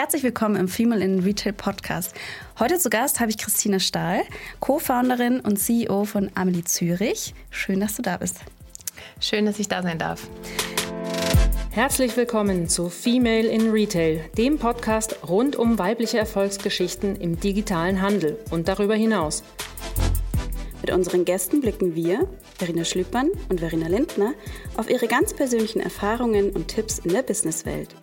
Herzlich willkommen im Female in Retail Podcast. Heute zu Gast habe ich Christina Stahl, Co-Founderin und CEO von Amelie Zürich. Schön, dass du da bist. Schön, dass ich da sein darf. Herzlich willkommen zu Female in Retail, dem Podcast rund um weibliche Erfolgsgeschichten im digitalen Handel und darüber hinaus. Mit unseren Gästen blicken wir, Verena Schlüppmann und Verena Lindner, auf ihre ganz persönlichen Erfahrungen und Tipps in der Businesswelt.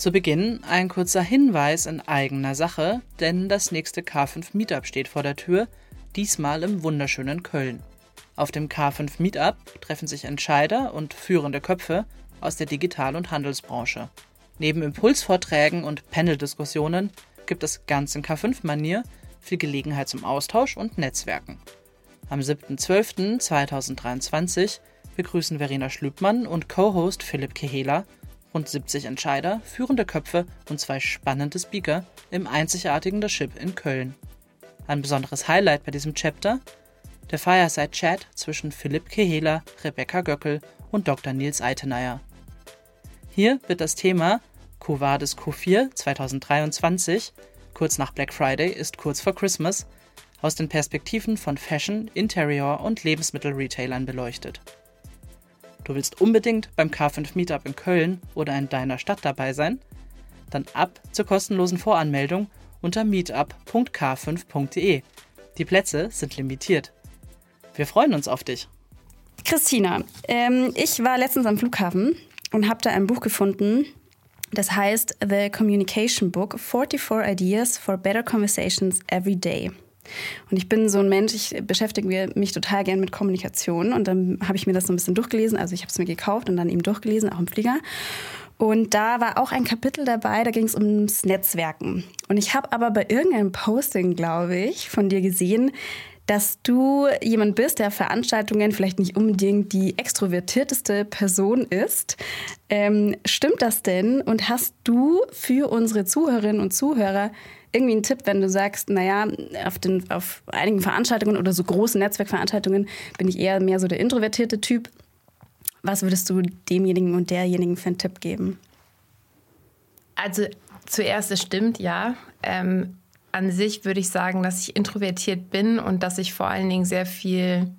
Zu Beginn ein kurzer Hinweis in eigener Sache, denn das nächste K5 Meetup steht vor der Tür, diesmal im wunderschönen Köln. Auf dem K5 Meetup treffen sich Entscheider und führende Köpfe aus der Digital- und Handelsbranche. Neben Impulsvorträgen und Panel-Diskussionen gibt es ganz in K5-Manier viel Gelegenheit zum Austausch und Netzwerken. Am 7.12.2023 begrüßen Verena Schlübmann und Co-Host Philipp Kehela rund 70 Entscheider, führende Köpfe und zwei spannende Speaker im einzigartigen The Ship in Köln. Ein besonderes Highlight bei diesem Chapter der Fireside Chat zwischen Philipp Kehela, Rebecca Göckel und Dr. Nils Eitenayer. Hier wird das Thema Covades Q4 2023, kurz nach Black Friday ist kurz vor Christmas, aus den Perspektiven von Fashion, Interior und Lebensmittelretailern beleuchtet. Du willst unbedingt beim K5 Meetup in Köln oder in deiner Stadt dabei sein? Dann ab zur kostenlosen Voranmeldung unter meetup.k5.de. Die Plätze sind limitiert. Wir freuen uns auf dich. Christina, ähm, ich war letztens am Flughafen und habe da ein Buch gefunden, das heißt The Communication Book 44 Ideas for Better Conversations Every Day. Und ich bin so ein Mensch, ich beschäftige mich total gern mit Kommunikation und dann habe ich mir das so ein bisschen durchgelesen. Also ich habe es mir gekauft und dann eben durchgelesen, auch im Flieger. Und da war auch ein Kapitel dabei, da ging es ums Netzwerken. Und ich habe aber bei irgendeinem Posting, glaube ich, von dir gesehen, dass du jemand bist, der Veranstaltungen vielleicht nicht unbedingt die extrovertierteste Person ist. Ähm, stimmt das denn? Und hast du für unsere Zuhörerinnen und Zuhörer irgendwie einen Tipp, wenn du sagst, naja, auf, den, auf einigen Veranstaltungen oder so großen Netzwerkveranstaltungen bin ich eher mehr so der introvertierte Typ. Was würdest du demjenigen und derjenigen für einen Tipp geben? Also zuerst, es stimmt, ja. Ähm, an sich würde ich sagen, dass ich introvertiert bin und dass ich vor allen Dingen sehr viel.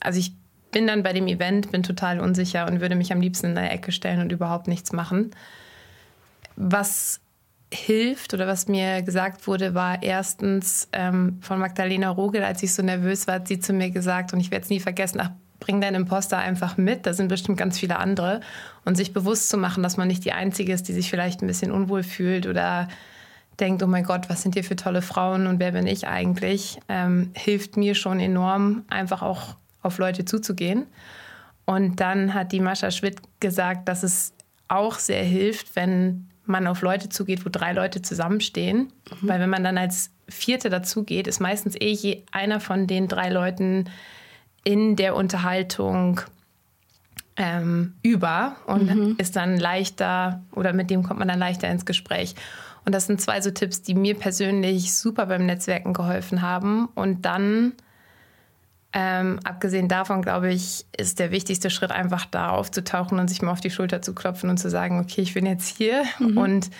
Also ich bin dann bei dem Event, bin total unsicher und würde mich am liebsten in der Ecke stellen und überhaupt nichts machen. Was hilft oder was mir gesagt wurde, war erstens ähm, von Magdalena Rogel, als ich so nervös war, hat sie zu mir gesagt, und ich werde es nie vergessen, ach, bring deinen Imposter einfach mit, da sind bestimmt ganz viele andere. Und sich bewusst zu machen, dass man nicht die Einzige ist, die sich vielleicht ein bisschen unwohl fühlt oder denkt, oh mein Gott, was sind hier für tolle Frauen und wer bin ich eigentlich, ähm, hilft mir schon enorm, einfach auch auf Leute zuzugehen. Und dann hat die Mascha Schwitt gesagt, dass es auch sehr hilft, wenn man auf Leute zugeht, wo drei Leute zusammenstehen. Mhm. Weil wenn man dann als Vierte dazugeht, ist meistens eh je einer von den drei Leuten in der Unterhaltung ähm, über und mhm. ist dann leichter oder mit dem kommt man dann leichter ins Gespräch. Und das sind zwei so Tipps, die mir persönlich super beim Netzwerken geholfen haben. Und dann, ähm, abgesehen davon, glaube ich, ist der wichtigste Schritt einfach da aufzutauchen und sich mal auf die Schulter zu klopfen und zu sagen, okay, ich bin jetzt hier mhm. und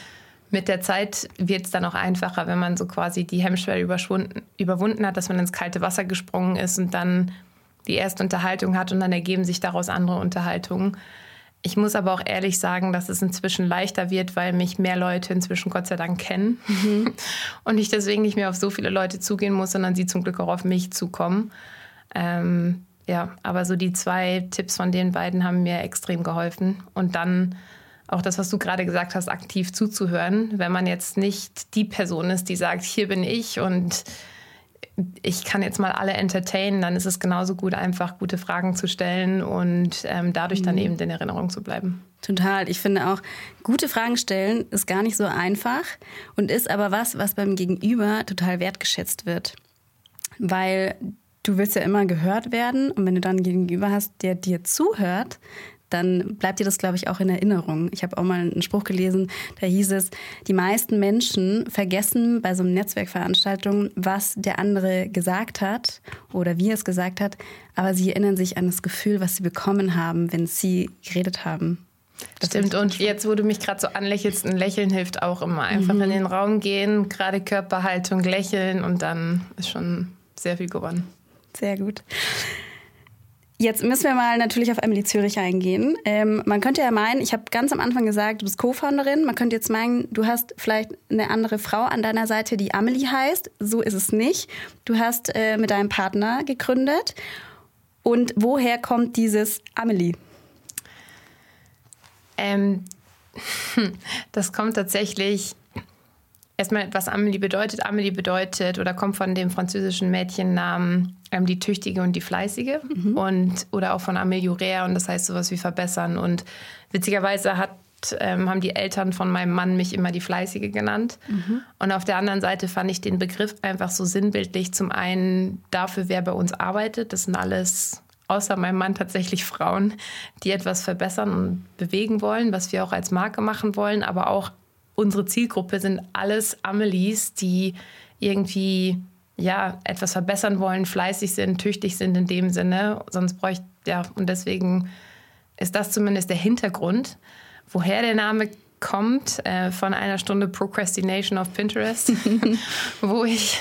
mit der Zeit wird es dann auch einfacher, wenn man so quasi die Hemmschwelle überwunden hat, dass man ins kalte Wasser gesprungen ist und dann die erste Unterhaltung hat und dann ergeben sich daraus andere Unterhaltungen. Ich muss aber auch ehrlich sagen, dass es inzwischen leichter wird, weil mich mehr Leute inzwischen Gott sei Dank kennen mhm. und ich deswegen nicht mehr auf so viele Leute zugehen muss, sondern sie zum Glück auch auf mich zukommen. Ähm, ja, aber so die zwei Tipps von den beiden haben mir extrem geholfen. Und dann auch das, was du gerade gesagt hast, aktiv zuzuhören, wenn man jetzt nicht die Person ist, die sagt, hier bin ich und ich kann jetzt mal alle entertainen, dann ist es genauso gut, einfach gute Fragen zu stellen und ähm, dadurch dann mhm. eben in Erinnerung zu bleiben. Total. Ich finde auch, gute Fragen stellen ist gar nicht so einfach und ist aber was, was beim Gegenüber total wertgeschätzt wird. Weil du willst ja immer gehört werden und wenn du dann einen Gegenüber hast, der dir zuhört, dann bleibt dir das, glaube ich, auch in Erinnerung. Ich habe auch mal einen Spruch gelesen, da hieß es, die meisten Menschen vergessen bei so einer Netzwerkveranstaltung, was der andere gesagt hat oder wie er es gesagt hat, aber sie erinnern sich an das Gefühl, was sie bekommen haben, wenn sie geredet haben. Das Stimmt, und jetzt, wo du mich gerade so anlächelst, ein Lächeln hilft auch immer. Einfach mhm. in den Raum gehen, gerade Körperhaltung, lächeln und dann ist schon sehr viel gewonnen. Sehr gut. Jetzt müssen wir mal natürlich auf Emily Zürich eingehen. Ähm, man könnte ja meinen, ich habe ganz am Anfang gesagt, du bist Co-Founderin. Man könnte jetzt meinen, du hast vielleicht eine andere Frau an deiner Seite, die Amelie heißt. So ist es nicht. Du hast äh, mit deinem Partner gegründet. Und woher kommt dieses Amelie? Ähm, das kommt tatsächlich erstmal, was Amelie bedeutet. Amelie bedeutet oder kommt von dem französischen Mädchennamen ähm, die Tüchtige und die Fleißige mhm. und oder auch von Ameliorer und das heißt sowas wie verbessern. Und witzigerweise hat ähm, haben die Eltern von meinem Mann mich immer die Fleißige genannt. Mhm. Und auf der anderen Seite fand ich den Begriff einfach so sinnbildlich. Zum einen dafür, wer bei uns arbeitet. Das sind alles außer meinem Mann tatsächlich Frauen, die etwas verbessern und bewegen wollen, was wir auch als Marke machen wollen. Aber auch unsere Zielgruppe sind alles Amelies, die irgendwie ja, etwas verbessern wollen, fleißig sind, tüchtig sind in dem Sinne. Sonst bräuchte, ja, und deswegen ist das zumindest der Hintergrund. Woher der Name kommt, äh, von einer Stunde Procrastination auf Pinterest, wo ich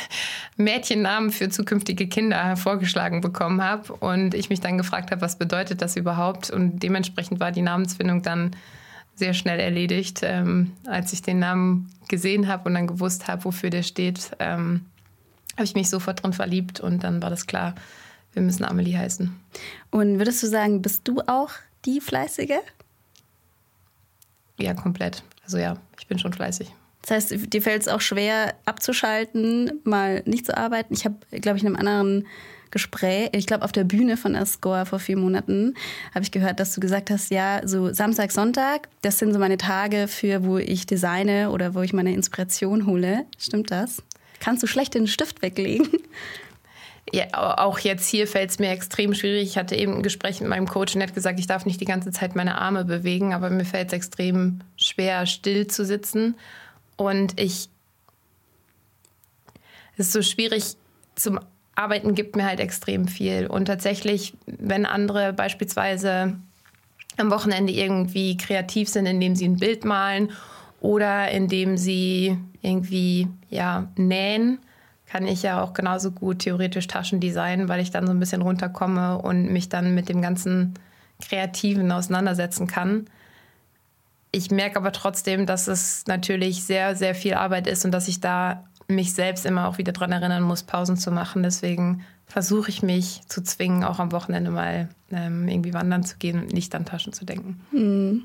Mädchennamen für zukünftige Kinder vorgeschlagen bekommen habe und ich mich dann gefragt habe, was bedeutet das überhaupt? Und dementsprechend war die Namensfindung dann sehr schnell erledigt, ähm, als ich den Namen gesehen habe und dann gewusst habe, wofür der steht. Ähm, habe ich mich sofort drin verliebt und dann war das klar, wir müssen Amelie heißen. Und würdest du sagen, bist du auch die Fleißige? Ja, komplett. Also ja, ich bin schon fleißig. Das heißt, dir fällt es auch schwer abzuschalten, mal nicht zu arbeiten. Ich habe, glaube ich, in einem anderen Gespräch, ich glaube auf der Bühne von Ascor vor vier Monaten, habe ich gehört, dass du gesagt hast, ja, so Samstag, Sonntag, das sind so meine Tage für, wo ich designe oder wo ich meine Inspiration hole. Stimmt das? Kannst du schlecht den Stift weglegen? Ja, auch jetzt hier fällt es mir extrem schwierig. Ich hatte eben ein Gespräch mit meinem Coach und er hat gesagt, ich darf nicht die ganze Zeit meine Arme bewegen, aber mir fällt es extrem schwer, still zu sitzen. Und ich. Es ist so schwierig zum Arbeiten gibt mir halt extrem viel. Und tatsächlich, wenn andere beispielsweise am Wochenende irgendwie kreativ sind, indem sie ein Bild malen oder indem sie irgendwie ja, nähen, kann ich ja auch genauso gut theoretisch Taschen designen, weil ich dann so ein bisschen runterkomme und mich dann mit dem ganzen Kreativen auseinandersetzen kann. Ich merke aber trotzdem, dass es natürlich sehr, sehr viel Arbeit ist und dass ich da mich selbst immer auch wieder daran erinnern muss, Pausen zu machen. Deswegen versuche ich mich zu zwingen, auch am Wochenende mal ähm, irgendwie wandern zu gehen und nicht an Taschen zu denken. Hm.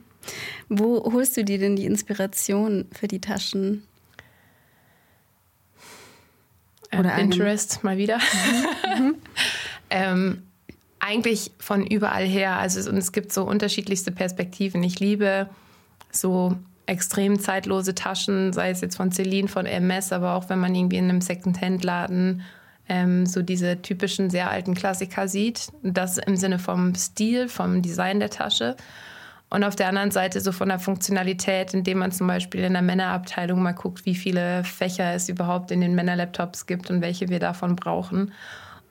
Wo holst du dir denn die Inspiration für die Taschen? Äh, Oder Pinterest mal wieder. Mhm. ähm, eigentlich von überall her. Also und es gibt so unterschiedlichste Perspektiven. Ich liebe so extrem zeitlose Taschen, sei es jetzt von Celine, von Hermes, aber auch wenn man irgendwie in einem Second-Hand-Laden ähm, so diese typischen sehr alten Klassiker sieht. Das im Sinne vom Stil, vom Design der Tasche. Und auf der anderen Seite so von der Funktionalität, indem man zum Beispiel in der Männerabteilung mal guckt, wie viele Fächer es überhaupt in den Männerlaptops gibt und welche wir davon brauchen.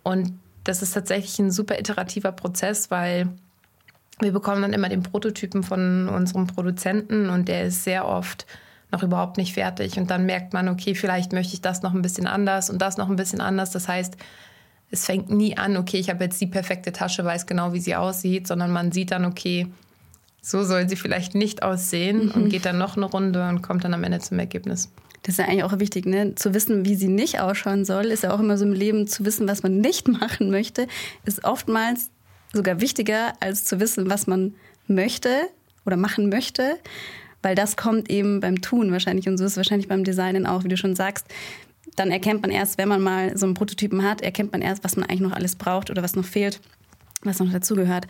Und das ist tatsächlich ein super iterativer Prozess, weil wir bekommen dann immer den Prototypen von unserem Produzenten und der ist sehr oft noch überhaupt nicht fertig. Und dann merkt man, okay, vielleicht möchte ich das noch ein bisschen anders und das noch ein bisschen anders. Das heißt, es fängt nie an, okay, ich habe jetzt die perfekte Tasche, weiß genau, wie sie aussieht, sondern man sieht dann, okay, so soll sie vielleicht nicht aussehen mhm. und geht dann noch eine Runde und kommt dann am Ende zum Ergebnis. Das ist ja eigentlich auch wichtig, ne? Zu wissen, wie sie nicht ausschauen soll, ist ja auch immer so im Leben zu wissen, was man nicht machen möchte, ist oftmals sogar wichtiger, als zu wissen, was man möchte oder machen möchte, weil das kommt eben beim Tun wahrscheinlich und so ist es wahrscheinlich beim Designen auch, wie du schon sagst. Dann erkennt man erst, wenn man mal so einen Prototypen hat, erkennt man erst, was man eigentlich noch alles braucht oder was noch fehlt, was noch dazugehört.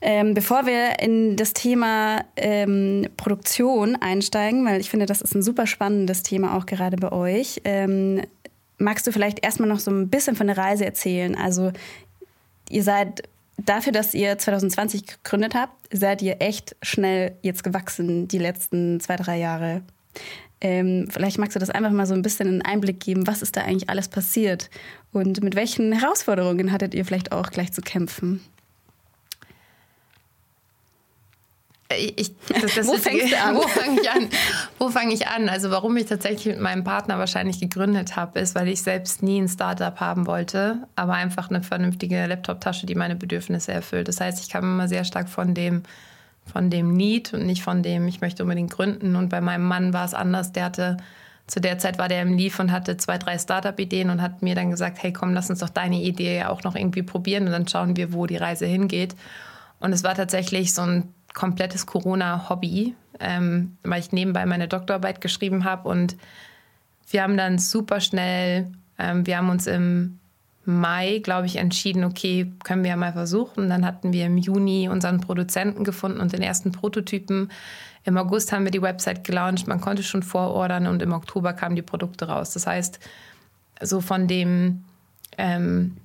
Ähm, bevor wir in das Thema ähm, Produktion einsteigen, weil ich finde, das ist ein super spannendes Thema auch gerade bei euch, ähm, magst du vielleicht erstmal noch so ein bisschen von der Reise erzählen? Also ihr seid dafür, dass ihr 2020 gegründet habt, seid ihr echt schnell jetzt gewachsen die letzten zwei, drei Jahre. Ähm, vielleicht magst du das einfach mal so ein bisschen einen Einblick geben, was ist da eigentlich alles passiert und mit welchen Herausforderungen hattet ihr vielleicht auch gleich zu kämpfen? Ich, das, das wo fängst du an? Wo fange ich an? Wo fange ich an? Also warum ich tatsächlich mit meinem Partner wahrscheinlich gegründet habe, ist, weil ich selbst nie ein Startup haben wollte, aber einfach eine vernünftige Laptop-Tasche, die meine Bedürfnisse erfüllt. Das heißt, ich kam immer sehr stark von dem, von dem Need und nicht von dem, ich möchte unbedingt gründen. Und bei meinem Mann war es anders. Der hatte zu der Zeit war der im Leaf und hatte zwei, drei Startup-Ideen und hat mir dann gesagt, hey komm, lass uns doch deine Idee auch noch irgendwie probieren und dann schauen wir, wo die Reise hingeht. Und es war tatsächlich so ein komplettes Corona-Hobby, ähm, weil ich nebenbei meine Doktorarbeit geschrieben habe. Und wir haben dann super schnell, ähm, wir haben uns im Mai, glaube ich, entschieden, okay, können wir ja mal versuchen. Dann hatten wir im Juni unseren Produzenten gefunden und den ersten Prototypen. Im August haben wir die Website gelauncht, man konnte schon vorordern und im Oktober kamen die Produkte raus. Das heißt, so von dem ähm,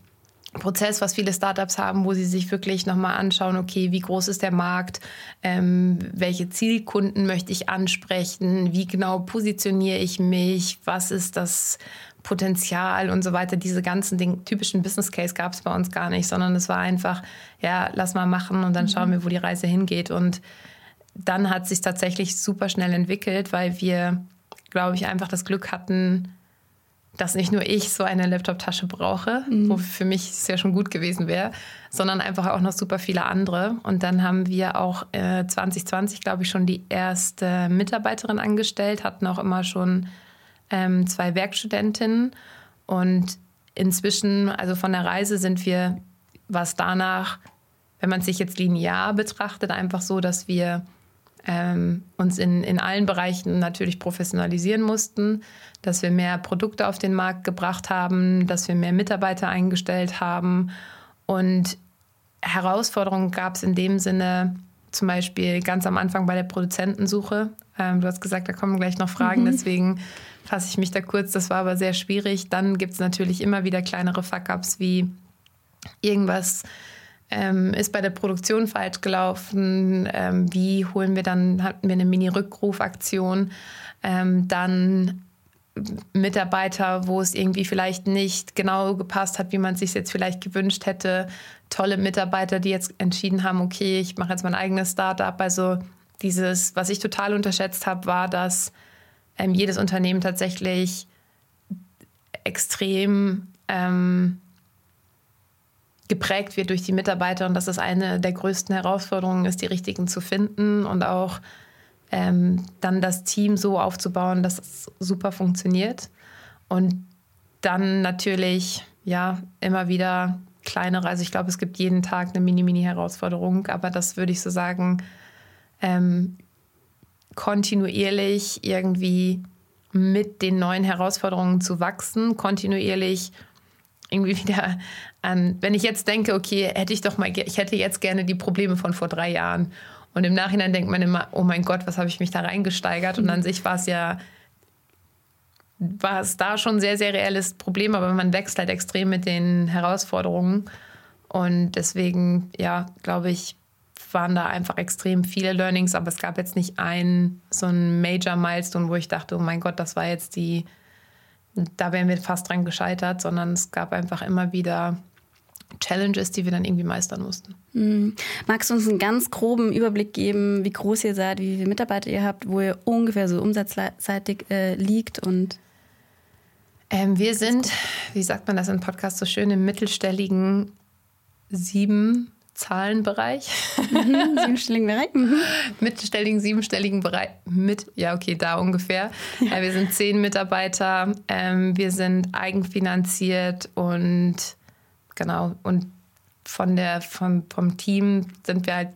Prozess, was viele Startups haben, wo sie sich wirklich nochmal anschauen, okay, wie groß ist der Markt, ähm, welche Zielkunden möchte ich ansprechen, wie genau positioniere ich mich, was ist das Potenzial und so weiter. Diese ganzen Ding, typischen Business Case gab es bei uns gar nicht, sondern es war einfach, ja, lass mal machen und dann schauen mhm. wir, wo die Reise hingeht. Und dann hat sich tatsächlich super schnell entwickelt, weil wir, glaube ich, einfach das Glück hatten, dass nicht nur ich so eine Laptop-Tasche brauche, mhm. wo für mich es ja schon gut gewesen wäre, sondern einfach auch noch super viele andere. Und dann haben wir auch äh, 2020, glaube ich, schon die erste Mitarbeiterin angestellt, hatten auch immer schon ähm, zwei Werkstudentinnen. Und inzwischen, also von der Reise sind wir, was danach, wenn man sich jetzt linear betrachtet, einfach so, dass wir ähm, uns in, in allen Bereichen natürlich professionalisieren mussten, dass wir mehr Produkte auf den Markt gebracht haben, dass wir mehr Mitarbeiter eingestellt haben. Und Herausforderungen gab es in dem Sinne zum Beispiel ganz am Anfang bei der Produzentensuche. Ähm, du hast gesagt, da kommen gleich noch Fragen, mhm. deswegen fasse ich mich da kurz. Das war aber sehr schwierig. Dann gibt es natürlich immer wieder kleinere Fuck-ups wie irgendwas ähm, ist bei der Produktion falsch gelaufen? Ähm, wie holen wir dann, hatten wir eine Mini-Rückrufaktion? Ähm, dann Mitarbeiter, wo es irgendwie vielleicht nicht genau gepasst hat, wie man es sich jetzt vielleicht gewünscht hätte. Tolle Mitarbeiter, die jetzt entschieden haben, okay, ich mache jetzt mein eigenes Startup. Also dieses, was ich total unterschätzt habe, war, dass ähm, jedes Unternehmen tatsächlich extrem ähm, geprägt wird durch die Mitarbeiter und dass das eine der größten Herausforderungen ist, die richtigen zu finden und auch ähm, dann das Team so aufzubauen, dass es super funktioniert. Und dann natürlich, ja, immer wieder kleinere, also ich glaube, es gibt jeden Tag eine Mini-Mini-Herausforderung, aber das würde ich so sagen, ähm, kontinuierlich irgendwie mit den neuen Herausforderungen zu wachsen, kontinuierlich irgendwie wieder an, wenn ich jetzt denke, okay, hätte ich doch mal, ich hätte jetzt gerne die Probleme von vor drei Jahren. Und im Nachhinein denkt man immer, oh mein Gott, was habe ich mich da reingesteigert? Und an sich war es ja, war es da schon ein sehr, sehr reelles Problem, aber man wächst halt extrem mit den Herausforderungen. Und deswegen, ja, glaube ich, waren da einfach extrem viele Learnings, aber es gab jetzt nicht einen, so einen Major Milestone, wo ich dachte, oh mein Gott, das war jetzt die, da wären wir fast dran gescheitert, sondern es gab einfach immer wieder Challenges, die wir dann irgendwie meistern mussten. Mhm. Magst du uns einen ganz groben Überblick geben, wie groß ihr seid, wie viele Mitarbeiter ihr habt, wo ihr ungefähr so umsatzseitig äh, liegt und ähm, wir sind, wie sagt man das im Podcast so schön, im mittelstelligen sieben Zahlenbereich. Mhm, siebenstelligen Bereich. Mhm. Mittelstelligen, siebenstelligen Bereich. Mit, ja, okay, da ungefähr. Ja. Äh, wir sind zehn Mitarbeiter. Ähm, wir sind eigenfinanziert und genau. Und von der, vom, vom Team sind wir halt,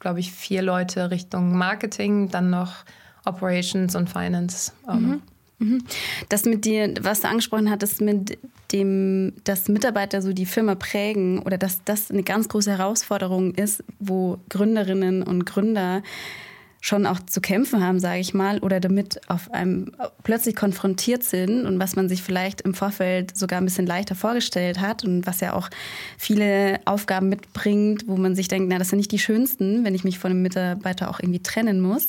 glaube ich, vier Leute Richtung Marketing, dann noch Operations und Finance. Mhm. Mhm. Das mit dir, was du angesprochen hattest, mit dem, dass Mitarbeiter so die Firma prägen oder dass das eine ganz große Herausforderung ist, wo Gründerinnen und Gründer schon auch zu kämpfen haben, sage ich mal, oder damit auf einem plötzlich konfrontiert sind und was man sich vielleicht im Vorfeld sogar ein bisschen leichter vorgestellt hat und was ja auch viele Aufgaben mitbringt, wo man sich denkt, na, das sind nicht die schönsten, wenn ich mich von einem Mitarbeiter auch irgendwie trennen muss.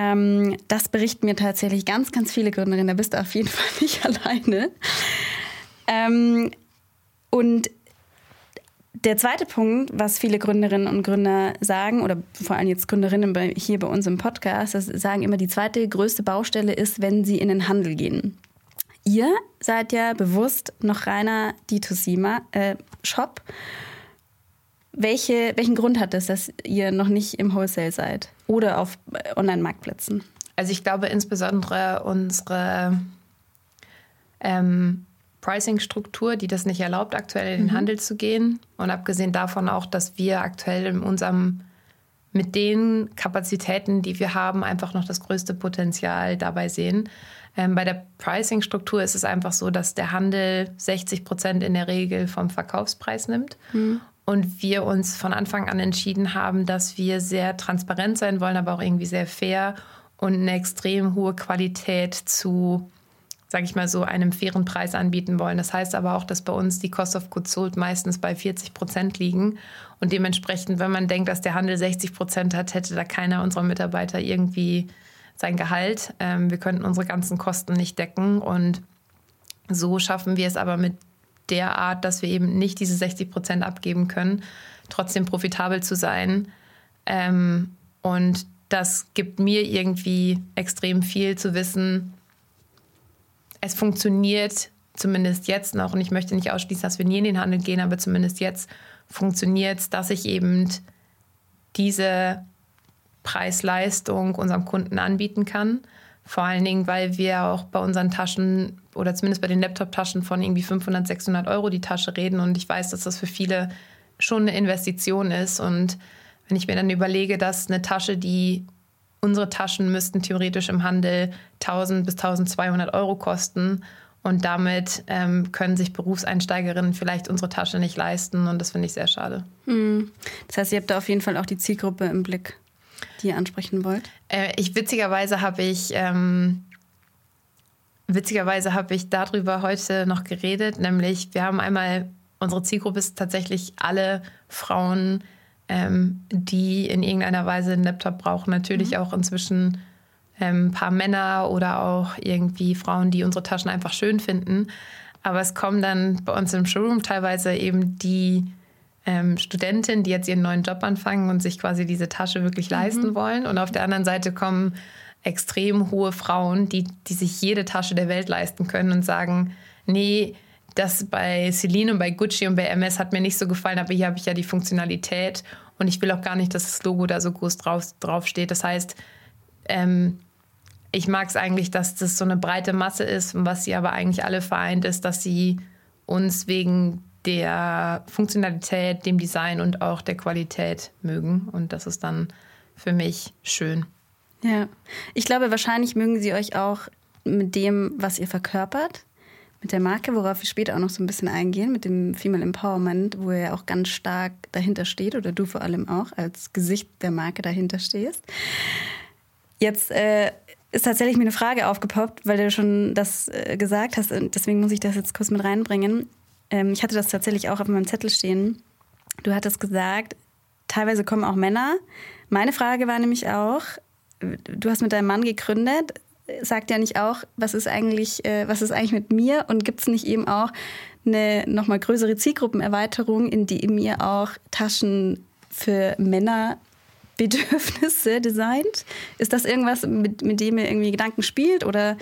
Ähm, das berichten mir tatsächlich ganz, ganz viele Gründerinnen. Da bist du auf jeden Fall nicht alleine. Ähm, und der zweite Punkt, was viele Gründerinnen und Gründer sagen, oder vor allem jetzt Gründerinnen bei, hier bei uns im Podcast, das sagen immer, die zweite größte Baustelle ist, wenn sie in den Handel gehen. Ihr seid ja bewusst noch reiner D2C-Shop. Äh, Welche, welchen Grund hat es, dass ihr noch nicht im Wholesale seid oder auf äh, Online-Marktplätzen? Also ich glaube insbesondere unsere ähm, Pricing-Struktur, die das nicht erlaubt, aktuell in den mhm. Handel zu gehen. Und abgesehen davon auch, dass wir aktuell in unserem mit den Kapazitäten, die wir haben, einfach noch das größte Potenzial dabei sehen. Ähm, bei der Pricing-Struktur ist es einfach so, dass der Handel 60 Prozent in der Regel vom Verkaufspreis nimmt. Mhm. Und wir uns von Anfang an entschieden haben, dass wir sehr transparent sein wollen, aber auch irgendwie sehr fair und eine extrem hohe Qualität zu sage ich mal so, einem fairen Preis anbieten wollen. Das heißt aber auch, dass bei uns die Cost of Goods Sold meistens bei 40 Prozent liegen. Und dementsprechend, wenn man denkt, dass der Handel 60 Prozent hat, hätte da keiner unserer Mitarbeiter irgendwie sein Gehalt. Ähm, wir könnten unsere ganzen Kosten nicht decken. Und so schaffen wir es aber mit der Art, dass wir eben nicht diese 60 Prozent abgeben können, trotzdem profitabel zu sein. Ähm, und das gibt mir irgendwie extrem viel zu wissen, es funktioniert zumindest jetzt noch, und ich möchte nicht ausschließen, dass wir nie in den Handel gehen, aber zumindest jetzt funktioniert es, dass ich eben diese Preis-Leistung unserem Kunden anbieten kann. Vor allen Dingen, weil wir auch bei unseren Taschen oder zumindest bei den Laptop-Taschen von irgendwie 500, 600 Euro die Tasche reden. Und ich weiß, dass das für viele schon eine Investition ist. Und wenn ich mir dann überlege, dass eine Tasche, die unsere Taschen müssten theoretisch im Handel 1000 bis 1200 Euro kosten. Und damit ähm, können sich Berufseinsteigerinnen vielleicht unsere Tasche nicht leisten. Und das finde ich sehr schade. Hm. Das heißt, ihr habt da auf jeden Fall auch die Zielgruppe im Blick, die ihr ansprechen wollt? Äh, ich witzigerweise habe ich. Ähm, Witzigerweise habe ich darüber heute noch geredet, nämlich wir haben einmal, unsere Zielgruppe ist tatsächlich alle Frauen, ähm, die in irgendeiner Weise einen Laptop brauchen. Natürlich mhm. auch inzwischen ähm, ein paar Männer oder auch irgendwie Frauen, die unsere Taschen einfach schön finden. Aber es kommen dann bei uns im Showroom teilweise eben die ähm, Studentinnen, die jetzt ihren neuen Job anfangen und sich quasi diese Tasche wirklich mhm. leisten wollen. Und auf der anderen Seite kommen extrem hohe Frauen, die, die sich jede Tasche der Welt leisten können und sagen, nee, das bei Celine und bei Gucci und bei MS hat mir nicht so gefallen, aber hier habe ich ja die Funktionalität und ich will auch gar nicht, dass das Logo da so groß drauf, drauf steht. Das heißt, ähm, ich mag es eigentlich, dass das so eine breite Masse ist, was sie aber eigentlich alle vereint, ist, dass sie uns wegen der Funktionalität, dem Design und auch der Qualität mögen. Und das ist dann für mich schön. Ja, ich glaube, wahrscheinlich mögen sie euch auch mit dem, was ihr verkörpert mit der Marke, worauf wir später auch noch so ein bisschen eingehen, mit dem Female Empowerment, wo er auch ganz stark dahinter steht oder du vor allem auch als Gesicht der Marke dahinter stehst. Jetzt äh, ist tatsächlich mir eine Frage aufgepoppt, weil du schon das äh, gesagt hast und deswegen muss ich das jetzt kurz mit reinbringen. Ähm, ich hatte das tatsächlich auch auf meinem Zettel stehen. Du hattest gesagt, teilweise kommen auch Männer. Meine Frage war nämlich auch, du hast mit deinem Mann gegründet sagt ja nicht auch, was ist eigentlich, äh, was ist eigentlich mit mir und gibt es nicht eben auch eine nochmal größere Zielgruppenerweiterung, in die ihr auch Taschen für Männerbedürfnisse designt? Ist das irgendwas, mit, mit dem ihr irgendwie Gedanken spielt oder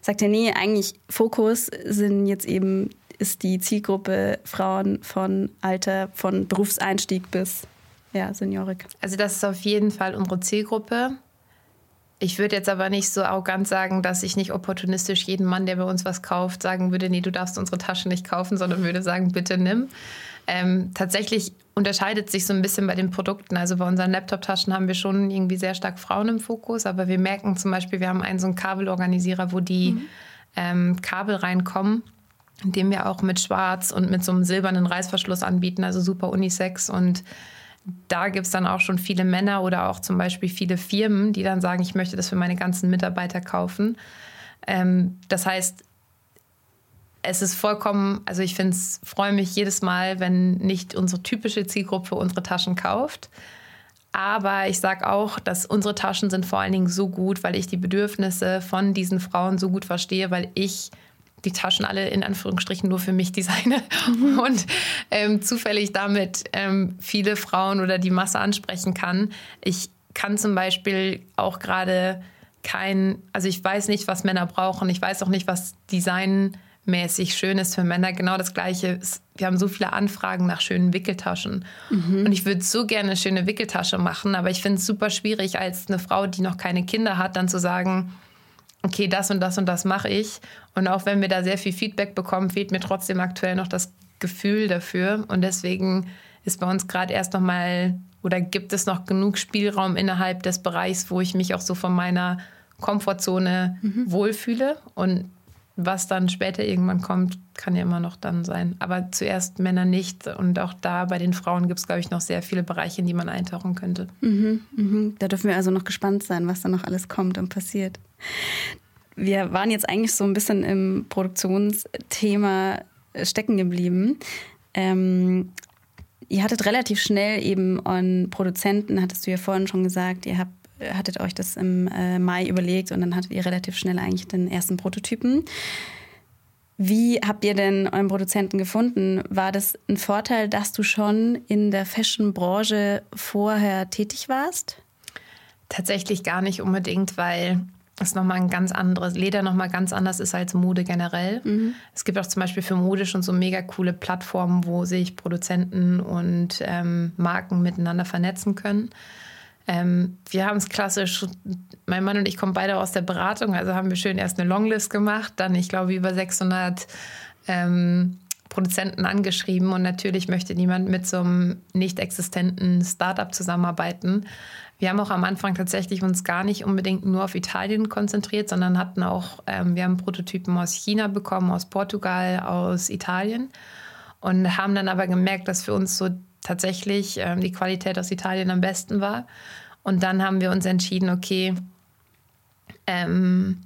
sagt ihr, nee, eigentlich Fokus sind jetzt eben, ist die Zielgruppe Frauen von Alter, von Berufseinstieg bis ja, Seniorik? Also das ist auf jeden Fall unsere Zielgruppe. Ich würde jetzt aber nicht so arrogant sagen, dass ich nicht opportunistisch jedem Mann, der bei uns was kauft, sagen würde, nee, du darfst unsere Tasche nicht kaufen, sondern würde sagen, bitte nimm. Ähm, tatsächlich unterscheidet sich so ein bisschen bei den Produkten. Also bei unseren Laptop-Taschen haben wir schon irgendwie sehr stark Frauen im Fokus, aber wir merken zum Beispiel, wir haben einen so einen Kabelorganisierer, wo die mhm. ähm, Kabel reinkommen, den wir auch mit Schwarz und mit so einem silbernen Reißverschluss anbieten, also super Unisex und da gibt es dann auch schon viele Männer oder auch zum Beispiel viele Firmen, die dann sagen, ich möchte das für meine ganzen Mitarbeiter kaufen. Ähm, das heißt, es ist vollkommen, also ich finde es, freue mich jedes Mal, wenn nicht unsere typische Zielgruppe unsere Taschen kauft. Aber ich sage auch, dass unsere Taschen sind vor allen Dingen so gut, weil ich die Bedürfnisse von diesen Frauen so gut verstehe, weil ich die Taschen alle in Anführungsstrichen nur für mich designe mhm. und ähm, zufällig damit ähm, viele Frauen oder die Masse ansprechen kann. Ich kann zum Beispiel auch gerade kein, also ich weiß nicht, was Männer brauchen. Ich weiß auch nicht, was designmäßig schön ist für Männer. Genau das Gleiche. Wir haben so viele Anfragen nach schönen Wickeltaschen. Mhm. Und ich würde so gerne eine schöne Wickeltasche machen, aber ich finde es super schwierig, als eine Frau, die noch keine Kinder hat, dann zu sagen, okay, das und das und das mache ich. Und auch wenn wir da sehr viel Feedback bekommen, fehlt mir trotzdem aktuell noch das Gefühl dafür. Und deswegen ist bei uns gerade erst noch mal oder gibt es noch genug Spielraum innerhalb des Bereichs, wo ich mich auch so von meiner Komfortzone mhm. wohlfühle. Und was dann später irgendwann kommt, kann ja immer noch dann sein. Aber zuerst Männer nicht. Und auch da bei den Frauen gibt es, glaube ich, noch sehr viele Bereiche, in die man eintauchen könnte. Mhm, mhm. Da dürfen wir also noch gespannt sein, was da noch alles kommt und passiert. Wir waren jetzt eigentlich so ein bisschen im Produktionsthema stecken geblieben. Ähm, ihr hattet relativ schnell eben an Produzenten, hattest du ja vorhin schon gesagt, ihr habt, hattet euch das im äh, Mai überlegt und dann hattet ihr relativ schnell eigentlich den ersten Prototypen. Wie habt ihr denn euren Produzenten gefunden? War das ein Vorteil, dass du schon in der Fashion-Branche vorher tätig warst? Tatsächlich gar nicht unbedingt, weil ist nochmal ein ganz anderes, Leder nochmal ganz anders ist als Mode generell. Mhm. Es gibt auch zum Beispiel für Mode schon so mega coole Plattformen, wo sich Produzenten und ähm, Marken miteinander vernetzen können. Ähm, wir haben es klassisch, mein Mann und ich kommen beide aus der Beratung, also haben wir schön erst eine Longlist gemacht, dann ich glaube über 600 ähm, Produzenten angeschrieben und natürlich möchte niemand mit so einem nicht existenten Startup zusammenarbeiten. Wir haben auch am Anfang tatsächlich uns gar nicht unbedingt nur auf Italien konzentriert, sondern hatten auch, ähm, wir haben Prototypen aus China bekommen, aus Portugal, aus Italien und haben dann aber gemerkt, dass für uns so tatsächlich ähm, die Qualität aus Italien am besten war. Und dann haben wir uns entschieden, okay, ähm,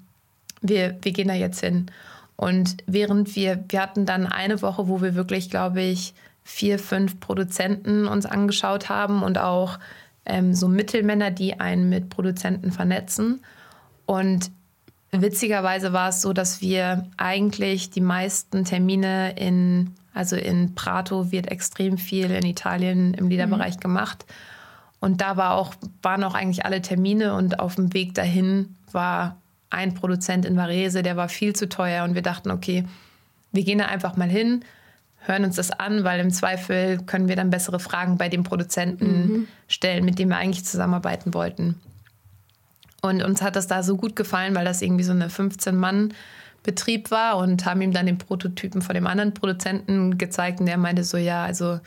wir, wir gehen da jetzt hin. Und während wir, wir hatten dann eine Woche, wo wir wirklich, glaube ich, vier, fünf Produzenten uns angeschaut haben und auch ähm, so Mittelmänner, die einen mit Produzenten vernetzen. Und witzigerweise war es so, dass wir eigentlich die meisten Termine in, also in Prato wird extrem viel in Italien im Liederbereich mhm. gemacht. Und da war auch, waren auch eigentlich alle Termine und auf dem Weg dahin war ein Produzent in Varese, der war viel zu teuer und wir dachten, okay, wir gehen da einfach mal hin, hören uns das an, weil im Zweifel können wir dann bessere Fragen bei dem Produzenten mhm. stellen, mit dem wir eigentlich zusammenarbeiten wollten. Und uns hat das da so gut gefallen, weil das irgendwie so eine 15-Mann-Betrieb war und haben ihm dann den Prototypen von dem anderen Produzenten gezeigt und der meinte so, ja, also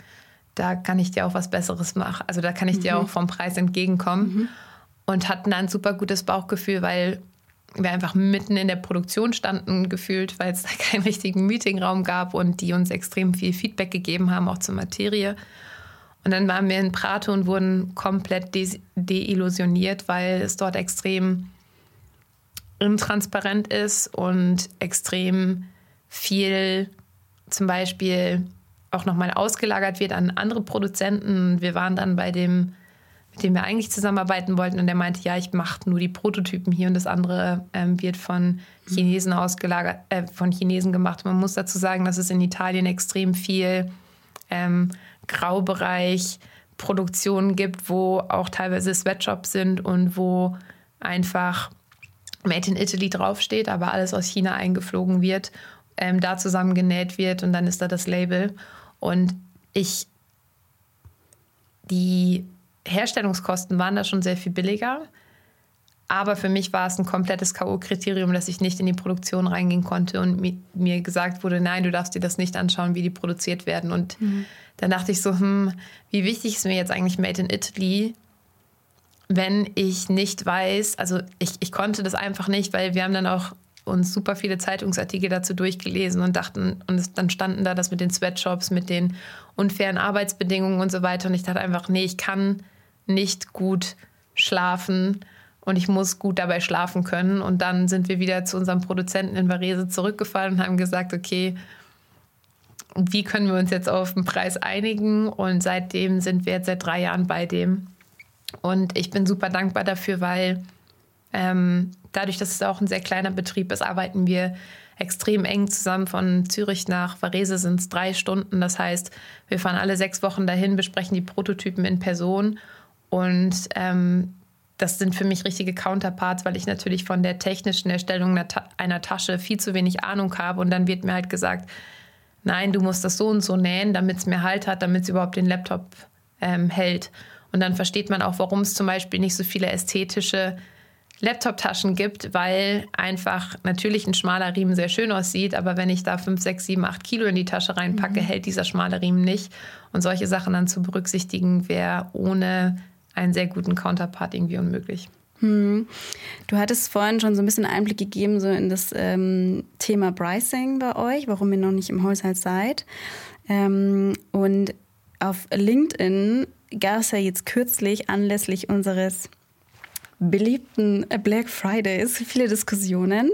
da kann ich dir auch was Besseres machen. Also da kann ich mhm. dir auch vom Preis entgegenkommen. Mhm. Und hatten dann ein super gutes Bauchgefühl, weil wir einfach mitten in der Produktion standen gefühlt, weil es da keinen richtigen Meetingraum gab und die uns extrem viel Feedback gegeben haben, auch zur Materie. Und dann waren wir in Prato und wurden komplett de deillusioniert, weil es dort extrem intransparent ist und extrem viel zum Beispiel auch nochmal ausgelagert wird an andere Produzenten. Wir waren dann bei dem mit dem wir eigentlich zusammenarbeiten wollten. Und der meinte, ja, ich mache nur die Prototypen hier und das andere ähm, wird von Chinesen ausgelagert, äh, von Chinesen gemacht. Man muss dazu sagen, dass es in Italien extrem viel ähm, Graubereich, Produktionen gibt, wo auch teilweise Sweatshops sind und wo einfach Made in Italy draufsteht, aber alles aus China eingeflogen wird, ähm, da zusammengenäht wird und dann ist da das Label. Und ich, die Herstellungskosten waren da schon sehr viel billiger. Aber für mich war es ein komplettes K.O.-Kriterium, dass ich nicht in die Produktion reingehen konnte und mir gesagt wurde, nein, du darfst dir das nicht anschauen, wie die produziert werden. Und mhm. dann dachte ich so, hm, wie wichtig ist mir jetzt eigentlich Made in Italy, wenn ich nicht weiß, also ich, ich konnte das einfach nicht, weil wir haben dann auch uns super viele Zeitungsartikel dazu durchgelesen und dachten, und es, dann standen da das mit den Sweatshops, mit den unfairen Arbeitsbedingungen und so weiter. Und ich dachte einfach, nee, ich kann nicht gut schlafen und ich muss gut dabei schlafen können. Und dann sind wir wieder zu unserem Produzenten in Varese zurückgefallen und haben gesagt, okay, wie können wir uns jetzt auf den Preis einigen? Und seitdem sind wir jetzt seit drei Jahren bei dem. Und ich bin super dankbar dafür, weil ähm, dadurch, dass es auch ein sehr kleiner Betrieb ist, arbeiten wir extrem eng zusammen. Von Zürich nach Varese sind es drei Stunden. Das heißt, wir fahren alle sechs Wochen dahin, besprechen die Prototypen in Person. Und ähm, das sind für mich richtige Counterparts, weil ich natürlich von der technischen Erstellung einer, Ta einer Tasche viel zu wenig Ahnung habe. Und dann wird mir halt gesagt, nein, du musst das so und so nähen, damit es mehr Halt hat, damit es überhaupt den Laptop ähm, hält. Und dann versteht man auch, warum es zum Beispiel nicht so viele ästhetische Laptop-Taschen gibt, weil einfach natürlich ein schmaler Riemen sehr schön aussieht, aber wenn ich da 5, 6, 7, 8 Kilo in die Tasche reinpacke, mhm. hält dieser schmale Riemen nicht. Und solche Sachen dann zu berücksichtigen, wäre ohne einen sehr guten Counterpart irgendwie unmöglich. Hm. Du hattest vorhin schon so ein bisschen Einblick gegeben so in das ähm, Thema Pricing bei euch, warum ihr noch nicht im Haushalt seid. Ähm, und auf LinkedIn gab es ja jetzt kürzlich anlässlich unseres beliebten Black Fridays viele Diskussionen.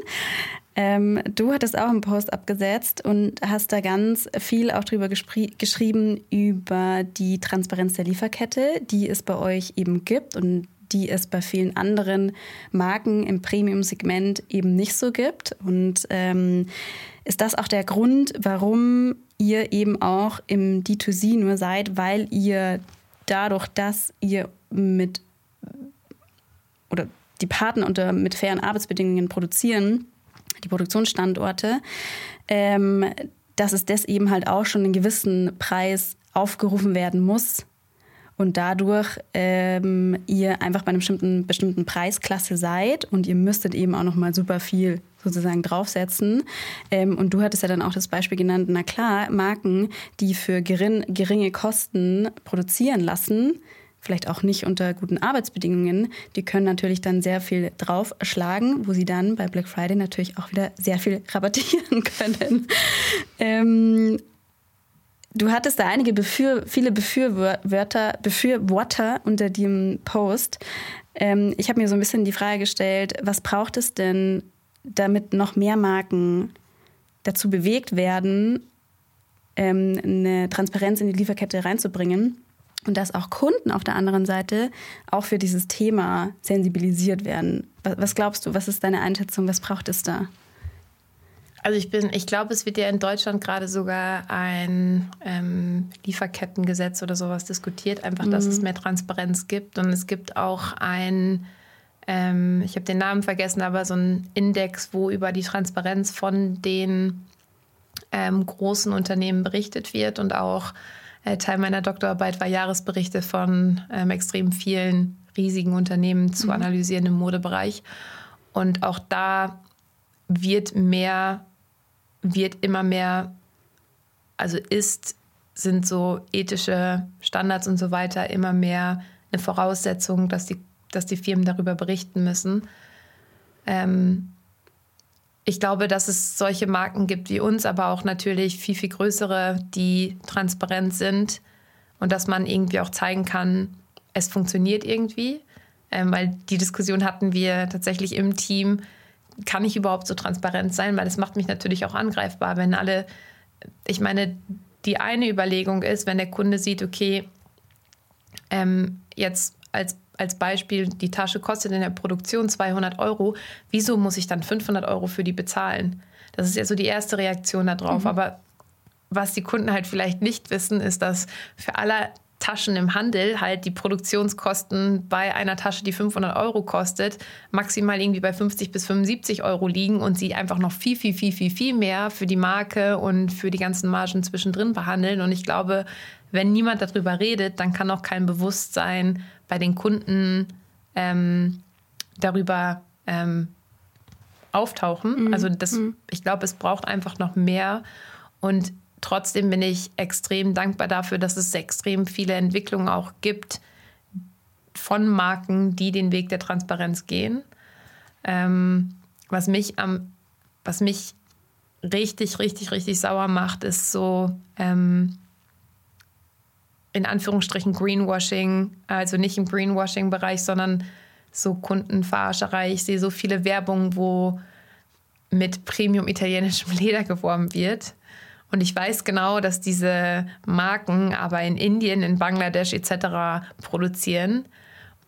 Ähm, du hattest auch einen Post abgesetzt und hast da ganz viel auch drüber geschrieben über die Transparenz der Lieferkette, die es bei euch eben gibt und die es bei vielen anderen Marken im Premium-Segment eben nicht so gibt. Und ähm, ist das auch der Grund, warum ihr eben auch im D2C nur seid, weil ihr dadurch, dass ihr mit oder die Partner unter mit fairen Arbeitsbedingungen produzieren, die Produktionsstandorte, ähm, dass es das eben halt auch schon einen gewissen Preis aufgerufen werden muss und dadurch ähm, ihr einfach bei einer bestimmten, bestimmten Preisklasse seid und ihr müsstet eben auch noch mal super viel sozusagen draufsetzen. Ähm, und du hattest ja dann auch das Beispiel genannt, na klar, Marken, die für gering, geringe Kosten produzieren lassen, vielleicht auch nicht unter guten Arbeitsbedingungen, die können natürlich dann sehr viel draufschlagen, wo sie dann bei Black Friday natürlich auch wieder sehr viel rabattieren können. ähm, du hattest da einige Befür, viele Befürworter, Befürworter unter dem Post. Ähm, ich habe mir so ein bisschen die Frage gestellt, was braucht es denn, damit noch mehr Marken dazu bewegt werden, ähm, eine Transparenz in die Lieferkette reinzubringen? und dass auch Kunden auf der anderen Seite auch für dieses Thema sensibilisiert werden. Was glaubst du, was ist deine Einschätzung, was braucht es da? Also ich bin, ich glaube, es wird ja in Deutschland gerade sogar ein ähm, Lieferkettengesetz oder sowas diskutiert, einfach, dass mhm. es mehr Transparenz gibt. Und es gibt auch ein, ähm, ich habe den Namen vergessen, aber so ein Index, wo über die Transparenz von den ähm, großen Unternehmen berichtet wird und auch äh, Teil meiner Doktorarbeit war Jahresberichte von ähm, extrem vielen riesigen Unternehmen zu mhm. analysieren im Modebereich. Und auch da wird mehr, wird immer mehr, also ist, sind so ethische Standards und so weiter immer mehr eine Voraussetzung, dass die, dass die Firmen darüber berichten müssen. Ähm, ich glaube, dass es solche Marken gibt wie uns, aber auch natürlich viel, viel größere, die transparent sind und dass man irgendwie auch zeigen kann, es funktioniert irgendwie. Ähm, weil die Diskussion hatten wir tatsächlich im Team, kann ich überhaupt so transparent sein? Weil es macht mich natürlich auch angreifbar, wenn alle, ich meine, die eine Überlegung ist, wenn der Kunde sieht, okay, ähm, jetzt als als Beispiel, die Tasche kostet in der Produktion 200 Euro, wieso muss ich dann 500 Euro für die bezahlen? Das ist ja so die erste Reaktion darauf. Mhm. Aber was die Kunden halt vielleicht nicht wissen, ist, dass für alle Taschen im Handel halt die Produktionskosten bei einer Tasche, die 500 Euro kostet, maximal irgendwie bei 50 bis 75 Euro liegen und sie einfach noch viel, viel, viel, viel, viel mehr für die Marke und für die ganzen Margen zwischendrin behandeln. Und ich glaube, wenn niemand darüber redet, dann kann auch kein Bewusstsein bei den Kunden ähm, darüber ähm, auftauchen. Mhm. Also das, mhm. ich glaube, es braucht einfach noch mehr. Und trotzdem bin ich extrem dankbar dafür, dass es extrem viele Entwicklungen auch gibt von Marken, die den Weg der Transparenz gehen. Ähm, was mich am was mich richtig, richtig, richtig sauer macht, ist so ähm, in Anführungsstrichen Greenwashing, also nicht im Greenwashing-Bereich, sondern so Kundenverarscherei. Ich sehe so viele Werbungen, wo mit Premium italienischem Leder geworben wird. Und ich weiß genau, dass diese Marken aber in Indien, in Bangladesch etc. produzieren.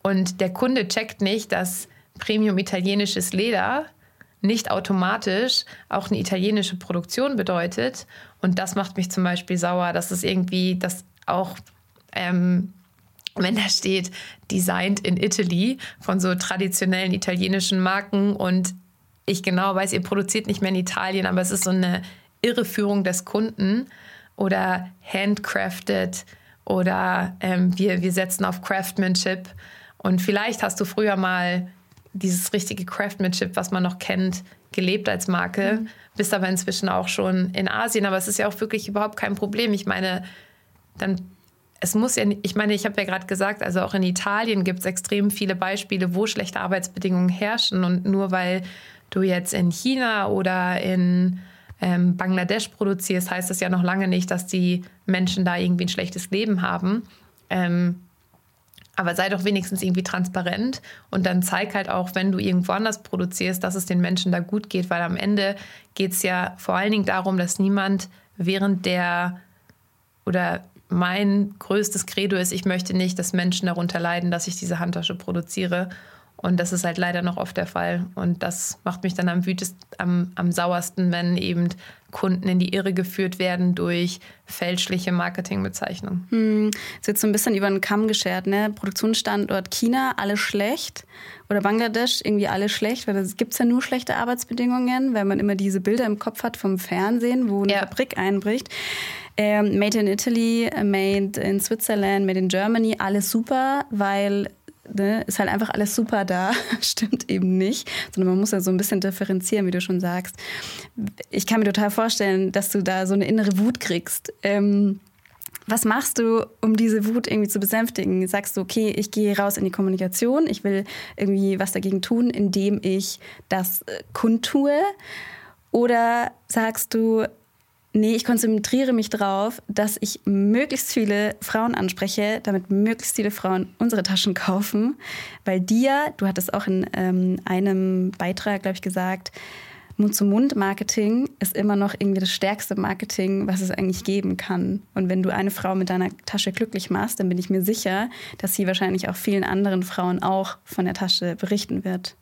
Und der Kunde checkt nicht, dass Premium italienisches Leder nicht automatisch auch eine italienische Produktion bedeutet. Und das macht mich zum Beispiel sauer, dass es irgendwie, dass auch, ähm, wenn da steht, designed in Italy von so traditionellen italienischen Marken und ich genau weiß, ihr produziert nicht mehr in Italien, aber es ist so eine Irreführung des Kunden oder handcrafted oder ähm, wir, wir setzen auf Craftsmanship. Und vielleicht hast du früher mal dieses richtige Craftsmanship, was man noch kennt, gelebt als Marke. Mhm. Bist aber inzwischen auch schon in Asien. Aber es ist ja auch wirklich überhaupt kein Problem. Ich meine, dann, es muss ja, ich meine, ich habe ja gerade gesagt, also auch in Italien gibt es extrem viele Beispiele, wo schlechte Arbeitsbedingungen herrschen. Und nur weil du jetzt in China oder in ähm, Bangladesch produzierst, heißt das ja noch lange nicht, dass die Menschen da irgendwie ein schlechtes Leben haben. Ähm, aber sei doch wenigstens irgendwie transparent und dann zeig halt auch, wenn du irgendwo anders produzierst, dass es den Menschen da gut geht, weil am Ende geht es ja vor allen Dingen darum, dass niemand während der oder mein größtes Credo ist, ich möchte nicht, dass Menschen darunter leiden, dass ich diese Handtasche produziere. Und das ist halt leider noch oft der Fall. Und das macht mich dann am wütest, am, am sauersten, wenn eben Kunden in die Irre geführt werden durch fälschliche Marketingbezeichnungen. Hm, es wird so ein bisschen über den Kamm geschert, ne? Produktionsstandort China, alles schlecht. Oder Bangladesch, irgendwie alles schlecht, weil es gibt ja nur schlechte Arbeitsbedingungen, weil man immer diese Bilder im Kopf hat vom Fernsehen, wo eine ja. Fabrik einbricht. Ähm, made in Italy, made in Switzerland, made in Germany, alles super, weil ne, ist halt einfach alles super da. Stimmt eben nicht, sondern man muss ja so ein bisschen differenzieren, wie du schon sagst. Ich kann mir total vorstellen, dass du da so eine innere Wut kriegst. Ähm, was machst du, um diese Wut irgendwie zu besänftigen? Sagst du, okay, ich gehe raus in die Kommunikation, ich will irgendwie was dagegen tun, indem ich das äh, kundtue? Oder sagst du, Nee, ich konzentriere mich darauf, dass ich möglichst viele Frauen anspreche, damit möglichst viele Frauen unsere Taschen kaufen. Weil dir, du hattest auch in ähm, einem Beitrag, glaube ich, gesagt, Mund-zu-Mund-Marketing ist immer noch irgendwie das stärkste Marketing, was es eigentlich geben kann. Und wenn du eine Frau mit deiner Tasche glücklich machst, dann bin ich mir sicher, dass sie wahrscheinlich auch vielen anderen Frauen auch von der Tasche berichten wird.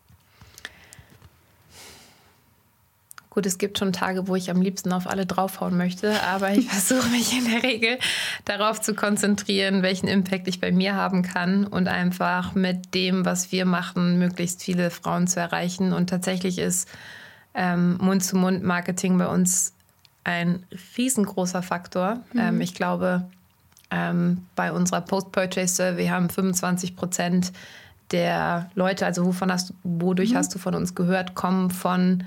Gut, es gibt schon Tage, wo ich am liebsten auf alle draufhauen möchte, aber ich versuche mich in der Regel darauf zu konzentrieren, welchen Impact ich bei mir haben kann und einfach mit dem, was wir machen, möglichst viele Frauen zu erreichen. Und tatsächlich ist ähm, Mund-zu-Mund-Marketing bei uns ein riesengroßer Faktor. Mhm. Ähm, ich glaube, ähm, bei unserer Post-Purchase-Survey haben 25 Prozent der Leute, also wovon hast, wodurch mhm. hast du von uns gehört, kommen von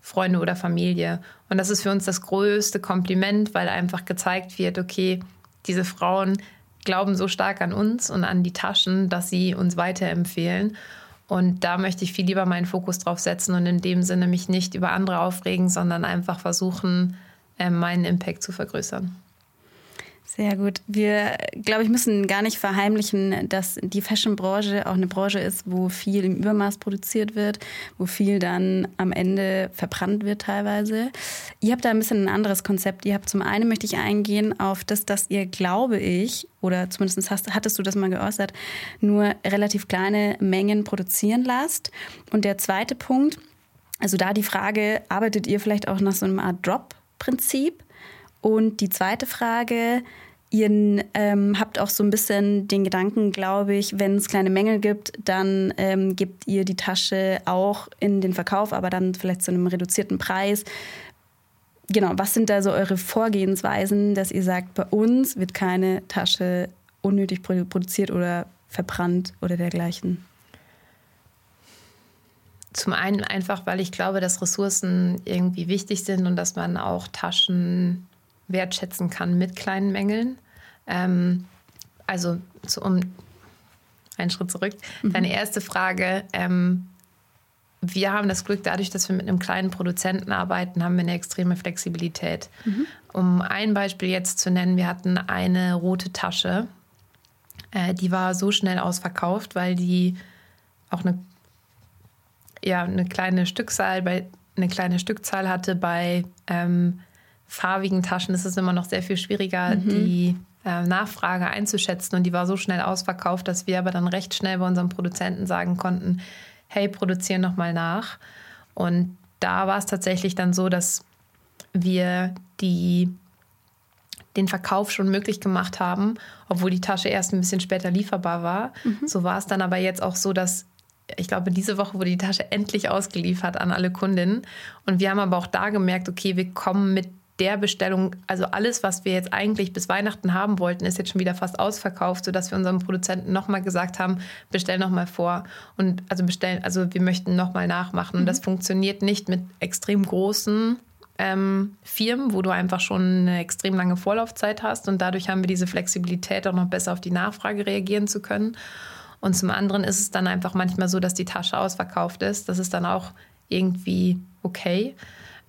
Freunde oder Familie. Und das ist für uns das größte Kompliment, weil einfach gezeigt wird, okay, diese Frauen glauben so stark an uns und an die Taschen, dass sie uns weiterempfehlen. Und da möchte ich viel lieber meinen Fokus drauf setzen und in dem Sinne mich nicht über andere aufregen, sondern einfach versuchen, äh, meinen Impact zu vergrößern. Sehr gut. Wir, glaube ich, müssen gar nicht verheimlichen, dass die Fashion-Branche auch eine Branche ist, wo viel im Übermaß produziert wird, wo viel dann am Ende verbrannt wird teilweise. Ihr habt da ein bisschen ein anderes Konzept. Ihr habt zum einen möchte ich eingehen auf das, dass ihr, glaube ich, oder zumindest hast, hattest du das mal geäußert, nur relativ kleine Mengen produzieren lasst. Und der zweite Punkt, also da die Frage, arbeitet ihr vielleicht auch nach so einer Art Drop-Prinzip? Und die zweite Frage, Ihr ähm, habt auch so ein bisschen den Gedanken, glaube ich, wenn es kleine Mängel gibt, dann ähm, gebt ihr die Tasche auch in den Verkauf, aber dann vielleicht zu einem reduzierten Preis. Genau, was sind da so eure Vorgehensweisen, dass ihr sagt, bei uns wird keine Tasche unnötig produziert oder verbrannt oder dergleichen? Zum einen einfach, weil ich glaube, dass Ressourcen irgendwie wichtig sind und dass man auch Taschen wertschätzen kann mit kleinen Mängeln. Ähm, also zu, um einen Schritt zurück. Mhm. Deine erste Frage, ähm, wir haben das Glück, dadurch, dass wir mit einem kleinen Produzenten arbeiten, haben wir eine extreme Flexibilität. Mhm. Um ein Beispiel jetzt zu nennen, wir hatten eine rote Tasche, äh, die war so schnell ausverkauft, weil die auch eine, ja, eine kleine Stückzahl bei eine kleine Stückzahl hatte. Bei ähm, farbigen Taschen ist es immer noch sehr viel schwieriger, mhm. die äh, Nachfrage einzuschätzen. Und die war so schnell ausverkauft, dass wir aber dann recht schnell bei unserem Produzenten sagen konnten, hey, produzieren noch mal nach. Und da war es tatsächlich dann so, dass wir die, den Verkauf schon möglich gemacht haben, obwohl die Tasche erst ein bisschen später lieferbar war. Mhm. So war es dann aber jetzt auch so, dass ich glaube, diese Woche wurde die Tasche endlich ausgeliefert an alle Kundinnen. Und wir haben aber auch da gemerkt, okay, wir kommen mit der Bestellung, also alles, was wir jetzt eigentlich bis Weihnachten haben wollten, ist jetzt schon wieder fast ausverkauft, sodass wir unserem Produzenten nochmal gesagt haben, bestell nochmal vor und also bestellen, also wir möchten nochmal nachmachen. Mhm. Und das funktioniert nicht mit extrem großen ähm, Firmen, wo du einfach schon eine extrem lange Vorlaufzeit hast und dadurch haben wir diese Flexibilität, auch noch besser auf die Nachfrage reagieren zu können. Und zum anderen ist es dann einfach manchmal so, dass die Tasche ausverkauft ist. Das ist dann auch irgendwie okay.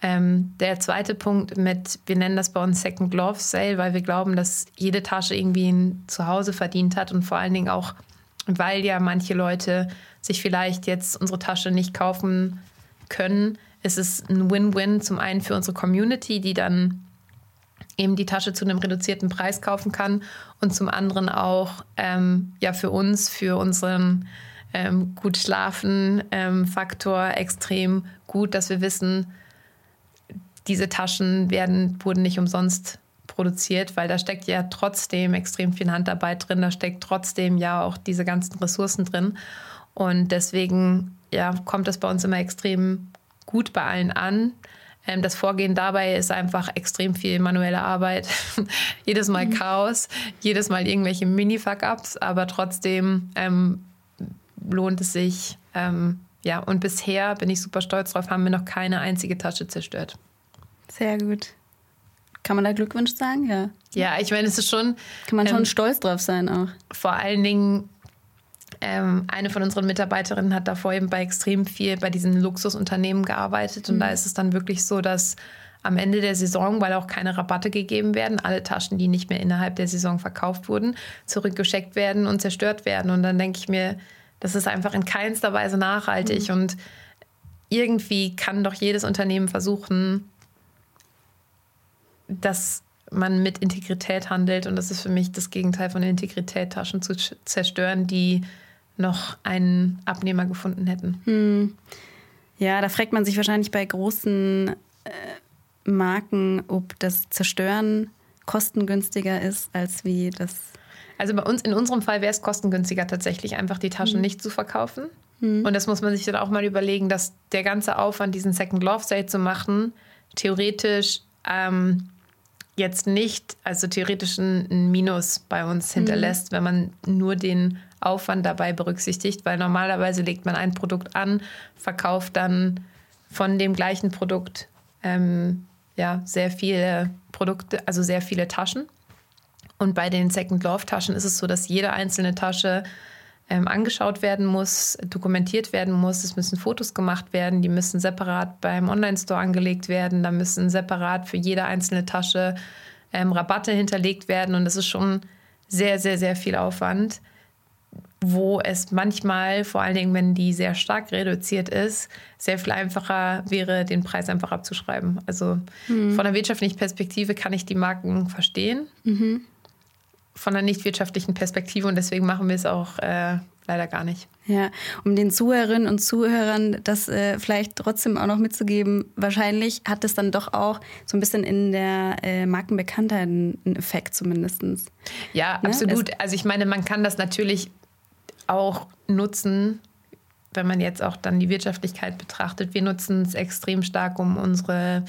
Ähm, der zweite Punkt mit, wir nennen das bei uns Second Glove Sale, weil wir glauben, dass jede Tasche irgendwie ein Zuhause verdient hat und vor allen Dingen auch, weil ja manche Leute sich vielleicht jetzt unsere Tasche nicht kaufen können, ist es ein Win-Win zum einen für unsere Community, die dann eben die Tasche zu einem reduzierten Preis kaufen kann und zum anderen auch ähm, ja für uns, für unseren ähm, gut schlafen ähm, Faktor extrem gut, dass wir wissen, diese Taschen werden, wurden nicht umsonst produziert, weil da steckt ja trotzdem extrem viel Handarbeit drin, da steckt trotzdem ja auch diese ganzen Ressourcen drin. Und deswegen ja, kommt das bei uns immer extrem gut bei allen an. Ähm, das Vorgehen dabei ist einfach extrem viel manuelle Arbeit. jedes Mal mhm. Chaos, jedes Mal irgendwelche Mini-Fuck-Ups, aber trotzdem ähm, lohnt es sich. Ähm, ja, und bisher bin ich super stolz drauf, haben wir noch keine einzige Tasche zerstört. Sehr gut. Kann man da Glückwunsch sagen? Ja. Ja, ich meine, es ist schon. Kann man schon ähm, stolz drauf sein auch. Vor allen Dingen, ähm, eine von unseren Mitarbeiterinnen hat davor eben bei extrem viel bei diesen Luxusunternehmen gearbeitet. Und mhm. da ist es dann wirklich so, dass am Ende der Saison, weil auch keine Rabatte gegeben werden, alle Taschen, die nicht mehr innerhalb der Saison verkauft wurden, zurückgeschickt werden und zerstört werden. Und dann denke ich mir, das ist einfach in keinster Weise nachhaltig. Mhm. Und irgendwie kann doch jedes Unternehmen versuchen, dass man mit Integrität handelt. Und das ist für mich das Gegenteil von Integrität, Taschen zu zerstören, die noch einen Abnehmer gefunden hätten. Hm. Ja, da fragt man sich wahrscheinlich bei großen äh, Marken, ob das Zerstören kostengünstiger ist, als wie das. Also bei uns, in unserem Fall wäre es kostengünstiger, tatsächlich einfach die Taschen hm. nicht zu verkaufen. Hm. Und das muss man sich dann auch mal überlegen, dass der ganze Aufwand, diesen Second Love Sale zu machen, theoretisch ähm, jetzt nicht, also theoretisch ein Minus bei uns mhm. hinterlässt, mhm. wenn man nur den Aufwand dabei berücksichtigt, weil normalerweise legt man ein Produkt an, verkauft dann von dem gleichen Produkt ähm, ja, sehr viele Produkte, also sehr viele Taschen. Und bei den Second Love Taschen ist es so, dass jede einzelne Tasche ähm, angeschaut werden muss, dokumentiert werden muss. Es müssen Fotos gemacht werden, die müssen separat beim Online-Store angelegt werden. Da müssen separat für jede einzelne Tasche ähm, Rabatte hinterlegt werden. Und das ist schon sehr, sehr, sehr viel Aufwand, wo es manchmal, vor allen Dingen, wenn die sehr stark reduziert ist, sehr viel einfacher wäre, den Preis einfach abzuschreiben. Also mhm. von der wirtschaftlichen Perspektive kann ich die Marken verstehen. Mhm von einer nicht wirtschaftlichen Perspektive und deswegen machen wir es auch äh, leider gar nicht. Ja, um den Zuhörerinnen und Zuhörern das äh, vielleicht trotzdem auch noch mitzugeben, wahrscheinlich hat es dann doch auch so ein bisschen in der äh, Markenbekanntheit einen Effekt zumindest. Ja, ne? absolut. Es also ich meine, man kann das natürlich auch nutzen, wenn man jetzt auch dann die Wirtschaftlichkeit betrachtet. Wir nutzen es extrem stark, um unsere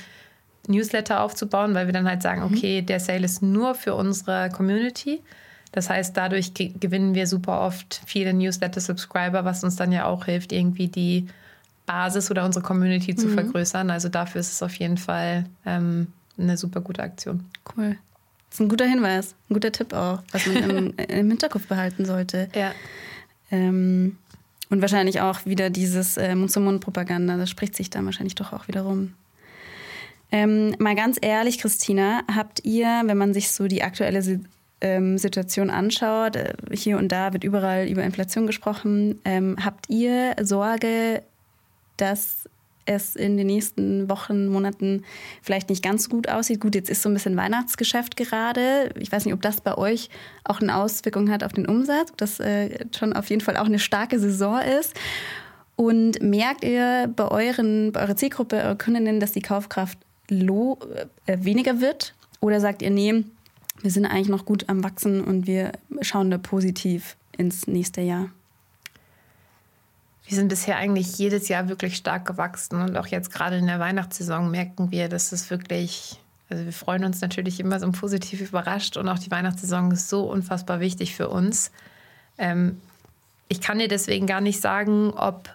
Newsletter aufzubauen, weil wir dann halt sagen, mhm. okay, der Sale ist nur für unsere Community. Das heißt, dadurch gewinnen wir super oft viele Newsletter-Subscriber, was uns dann ja auch hilft, irgendwie die Basis oder unsere Community zu mhm. vergrößern. Also dafür ist es auf jeden Fall ähm, eine super gute Aktion. Cool. Das ist ein guter Hinweis, ein guter Tipp auch, was man im, im Hinterkopf behalten sollte. Ja. Ähm, Und wahrscheinlich auch wieder dieses äh, Mund-zu-Mund-Propaganda, das spricht sich dann wahrscheinlich doch auch wieder rum. Ähm, mal ganz ehrlich, Christina, habt ihr, wenn man sich so die aktuelle ähm, Situation anschaut, äh, hier und da wird überall über Inflation gesprochen, ähm, habt ihr Sorge, dass es in den nächsten Wochen, Monaten vielleicht nicht ganz so gut aussieht? Gut, jetzt ist so ein bisschen Weihnachtsgeschäft gerade. Ich weiß nicht, ob das bei euch auch eine Auswirkung hat auf den Umsatz, ob das äh, schon auf jeden Fall auch eine starke Saison ist. Und merkt ihr bei, euren, bei eurer Zielgruppe, eurer Kundinnen, dass die Kaufkraft low, äh, weniger wird? Oder sagt ihr, nee, wir sind eigentlich noch gut am Wachsen und wir schauen da positiv ins nächste Jahr? Wir sind bisher eigentlich jedes Jahr wirklich stark gewachsen und auch jetzt gerade in der Weihnachtssaison merken wir, dass es wirklich, also wir freuen uns natürlich immer so positiv überrascht und auch die Weihnachtssaison ist so unfassbar wichtig für uns. Ähm, ich kann dir deswegen gar nicht sagen, ob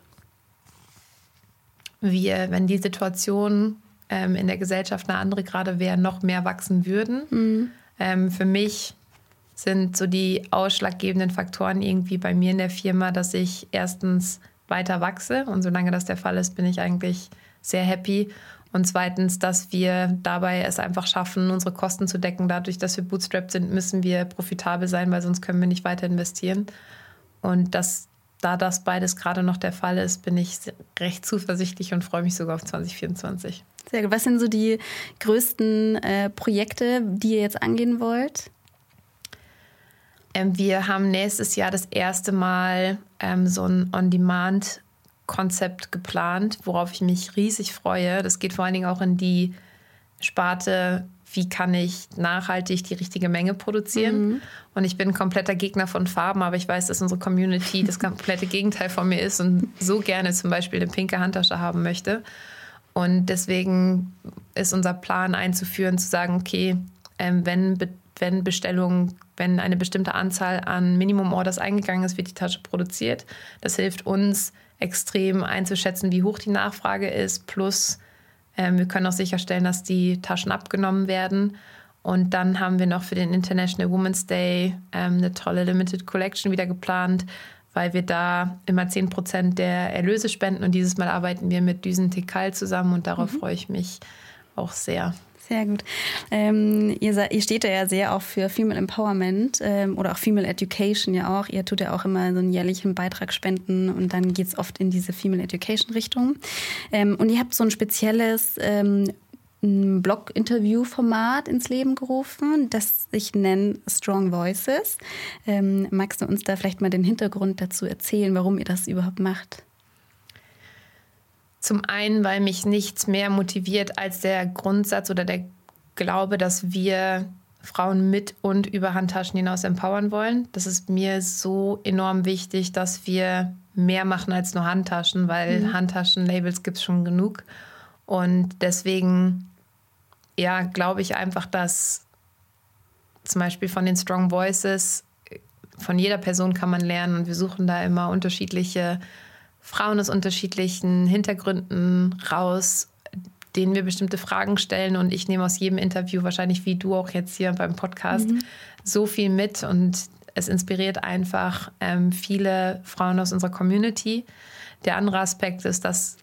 wir, wenn die Situation ähm, in der Gesellschaft eine andere gerade wäre, noch mehr wachsen würden. Ähm, für mich sind so die ausschlaggebenden Faktoren irgendwie bei mir in der Firma, dass ich erstens weiter wachse und solange das der Fall ist, bin ich eigentlich sehr happy. Und zweitens, dass wir dabei es einfach schaffen, unsere Kosten zu decken. Dadurch, dass wir bootstrapped sind, müssen wir profitabel sein, weil sonst können wir nicht weiter investieren. Und dass, da das beides gerade noch der Fall ist, bin ich recht zuversichtlich und freue mich sogar auf 2024. Sehr gut. Was sind so die größten äh, Projekte, die ihr jetzt angehen wollt? Ähm, wir haben nächstes Jahr das erste Mal ähm, so ein On-Demand-Konzept geplant, worauf ich mich riesig freue. Das geht vor allen Dingen auch in die Sparte, wie kann ich nachhaltig die richtige Menge produzieren. Und ich bin ein kompletter Gegner von Farben, aber ich weiß, dass unsere Community das komplette Gegenteil von mir ist und so gerne zum Beispiel eine pinke Handtasche haben möchte. Und deswegen ist unser Plan einzuführen, zu sagen, okay, ähm, wenn, wenn Bestellungen, wenn eine bestimmte Anzahl an Minimum-Orders eingegangen ist, wird die Tasche produziert. Das hilft uns extrem einzuschätzen, wie hoch die Nachfrage ist. Plus, ähm, wir können auch sicherstellen, dass die Taschen abgenommen werden. Und dann haben wir noch für den International Women's Day ähm, eine tolle Limited Collection wieder geplant, weil wir da immer 10% der Erlöse spenden. Und dieses Mal arbeiten wir mit Düsen Tekal zusammen und darauf freue ich mich auch sehr. Sehr gut. Ähm, ihr, ihr steht ja sehr auch für Female Empowerment ähm, oder auch Female Education ja auch. Ihr tut ja auch immer so einen jährlichen Beitrag spenden und dann geht es oft in diese Female Education Richtung. Ähm, und ihr habt so ein spezielles ähm, ein Blog-Interview-Format ins Leben gerufen, das sich nennt Strong Voices. Ähm, magst du uns da vielleicht mal den Hintergrund dazu erzählen, warum ihr das überhaupt macht? Zum einen, weil mich nichts mehr motiviert als der Grundsatz oder der Glaube, dass wir Frauen mit und über Handtaschen hinaus empowern wollen. Das ist mir so enorm wichtig, dass wir mehr machen als nur Handtaschen, weil Handtaschen-Labels gibt es schon genug. Und deswegen, ja, glaube ich einfach, dass zum Beispiel von den Strong Voices, von jeder Person kann man lernen und wir suchen da immer unterschiedliche Frauen aus unterschiedlichen Hintergründen raus, denen wir bestimmte Fragen stellen. Und ich nehme aus jedem Interview, wahrscheinlich wie du auch jetzt hier beim Podcast, so viel mit. Und es inspiriert einfach ähm, viele Frauen aus unserer Community. Der andere Aspekt ist, dass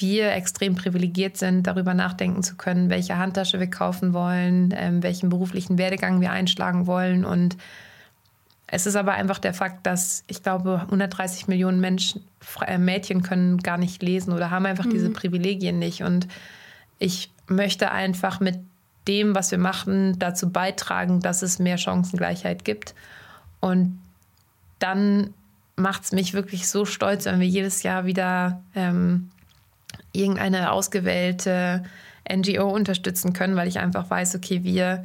wir extrem privilegiert sind, darüber nachdenken zu können, welche Handtasche wir kaufen wollen, ähm, welchen beruflichen Werdegang wir einschlagen wollen. Und es ist aber einfach der Fakt, dass ich glaube, 130 Millionen Menschen, äh, Mädchen können gar nicht lesen oder haben einfach diese Privilegien nicht. Und ich möchte einfach mit dem, was wir machen, dazu beitragen, dass es mehr Chancengleichheit gibt. Und dann macht es mich wirklich so stolz, wenn wir jedes Jahr wieder ähm, irgendeine ausgewählte NGO unterstützen können, weil ich einfach weiß, okay, wir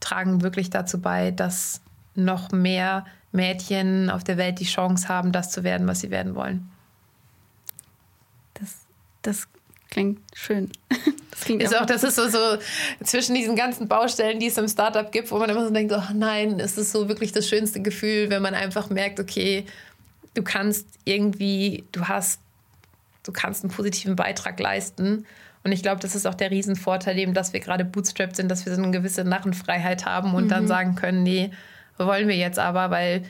tragen wirklich dazu bei, dass noch mehr Mädchen auf der Welt die Chance haben, das zu werden, was sie werden wollen. Das, das klingt schön. Das klingt Ist auch, das ist so, so zwischen diesen ganzen Baustellen, die es im Startup gibt, wo man immer so denkt, oh nein, es ist so wirklich das schönste Gefühl, wenn man einfach merkt, okay, du kannst irgendwie, du hast, du kannst einen positiven Beitrag leisten. Und ich glaube, das ist auch der Riesenvorteil, eben, dass wir gerade bootstrapped sind, dass wir so eine gewisse Narrenfreiheit haben und dann sagen können, nee, wollen wir jetzt aber, weil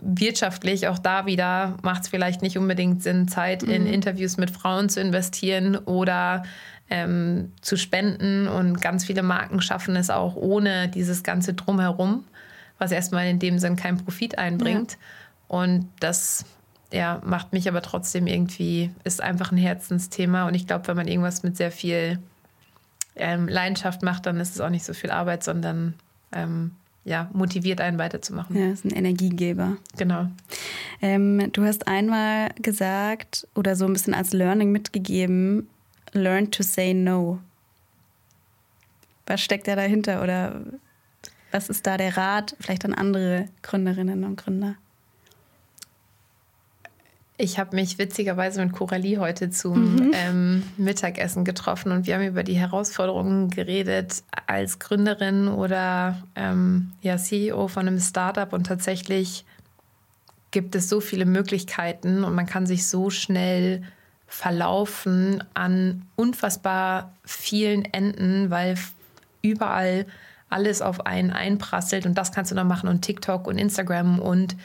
wirtschaftlich, auch da wieder, macht es vielleicht nicht unbedingt Sinn, Zeit in Interviews mit Frauen zu investieren oder ähm, zu spenden. Und ganz viele Marken schaffen es auch ohne dieses ganze Drumherum, was erstmal in dem Sinn keinen Profit einbringt. Und das ja, macht mich aber trotzdem irgendwie, ist einfach ein Herzensthema. Und ich glaube, wenn man irgendwas mit sehr viel ähm, Leidenschaft macht, dann ist es auch nicht so viel Arbeit, sondern ähm, ja, motiviert einen weiterzumachen. Ja, ist ein Energiegeber. Genau. Ähm, du hast einmal gesagt oder so ein bisschen als Learning mitgegeben, learn to say no. Was steckt da dahinter oder was ist da der Rat vielleicht an andere Gründerinnen und Gründer? Ich habe mich witzigerweise mit Coralie heute zum ähm, Mittagessen getroffen und wir haben über die Herausforderungen geredet als Gründerin oder ähm, ja, CEO von einem Startup und tatsächlich gibt es so viele Möglichkeiten und man kann sich so schnell verlaufen an unfassbar vielen Enden, weil überall alles auf einen einprasselt und das kannst du noch machen und TikTok und Instagram und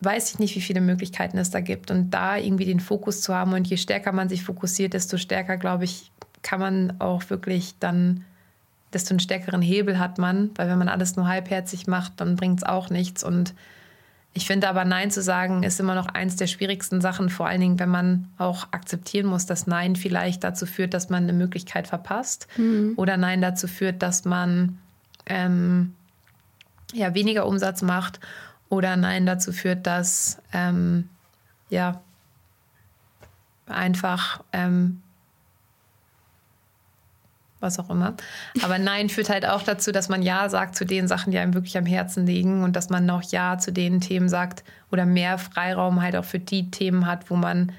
weiß ich nicht, wie viele Möglichkeiten es da gibt. Und da irgendwie den Fokus zu haben und je stärker man sich fokussiert, desto stärker, glaube ich, kann man auch wirklich dann, desto einen stärkeren Hebel hat man, weil wenn man alles nur halbherzig macht, dann bringt es auch nichts. Und ich finde aber, Nein zu sagen, ist immer noch eins der schwierigsten Sachen, vor allen Dingen, wenn man auch akzeptieren muss, dass Nein vielleicht dazu führt, dass man eine Möglichkeit verpasst. Oder Nein dazu führt, dass man ähm, ja, weniger Umsatz macht oder Nein dazu führt, dass ähm, ja, einfach ähm, was auch immer. Aber Nein führt halt auch dazu, dass man Ja sagt zu den Sachen, die einem wirklich am Herzen liegen und dass man noch Ja zu den Themen sagt oder mehr Freiraum halt auch für die Themen hat, wo man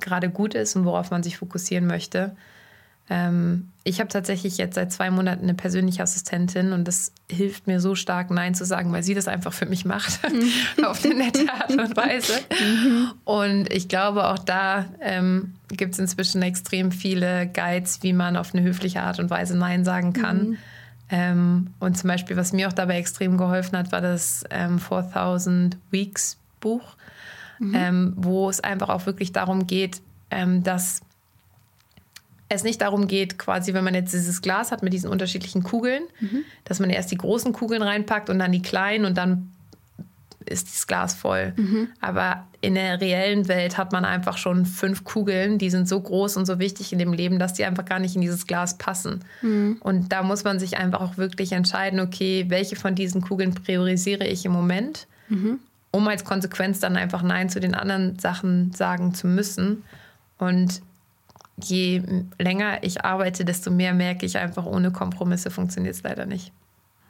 gerade gut ist und worauf man sich fokussieren möchte. Ähm, ich habe tatsächlich jetzt seit zwei Monaten eine persönliche Assistentin und das hilft mir so stark, Nein zu sagen, weil sie das einfach für mich macht, auf eine nette Art und Weise. Und ich glaube, auch da ähm, gibt es inzwischen extrem viele Guides, wie man auf eine höfliche Art und Weise Nein sagen kann. Ähm, und zum Beispiel, was mir auch dabei extrem geholfen hat, war das ähm, 4000 Weeks Buch, ähm, wo es einfach auch wirklich darum geht, ähm, dass es nicht darum geht, quasi, wenn man jetzt dieses Glas hat mit diesen unterschiedlichen Kugeln, dass man erst die großen Kugeln reinpackt und dann die kleinen und dann ist das Glas voll. Aber in der reellen Welt hat man einfach schon fünf Kugeln, die sind so groß und so wichtig in dem Leben, dass die einfach gar nicht in dieses Glas passen. Und da muss man sich einfach auch wirklich entscheiden, okay, welche von diesen Kugeln priorisiere ich im Moment, um als Konsequenz dann einfach Nein zu den anderen Sachen sagen zu müssen. Und je länger ich arbeite, desto mehr merke ich einfach, ohne Kompromisse funktioniert es leider nicht.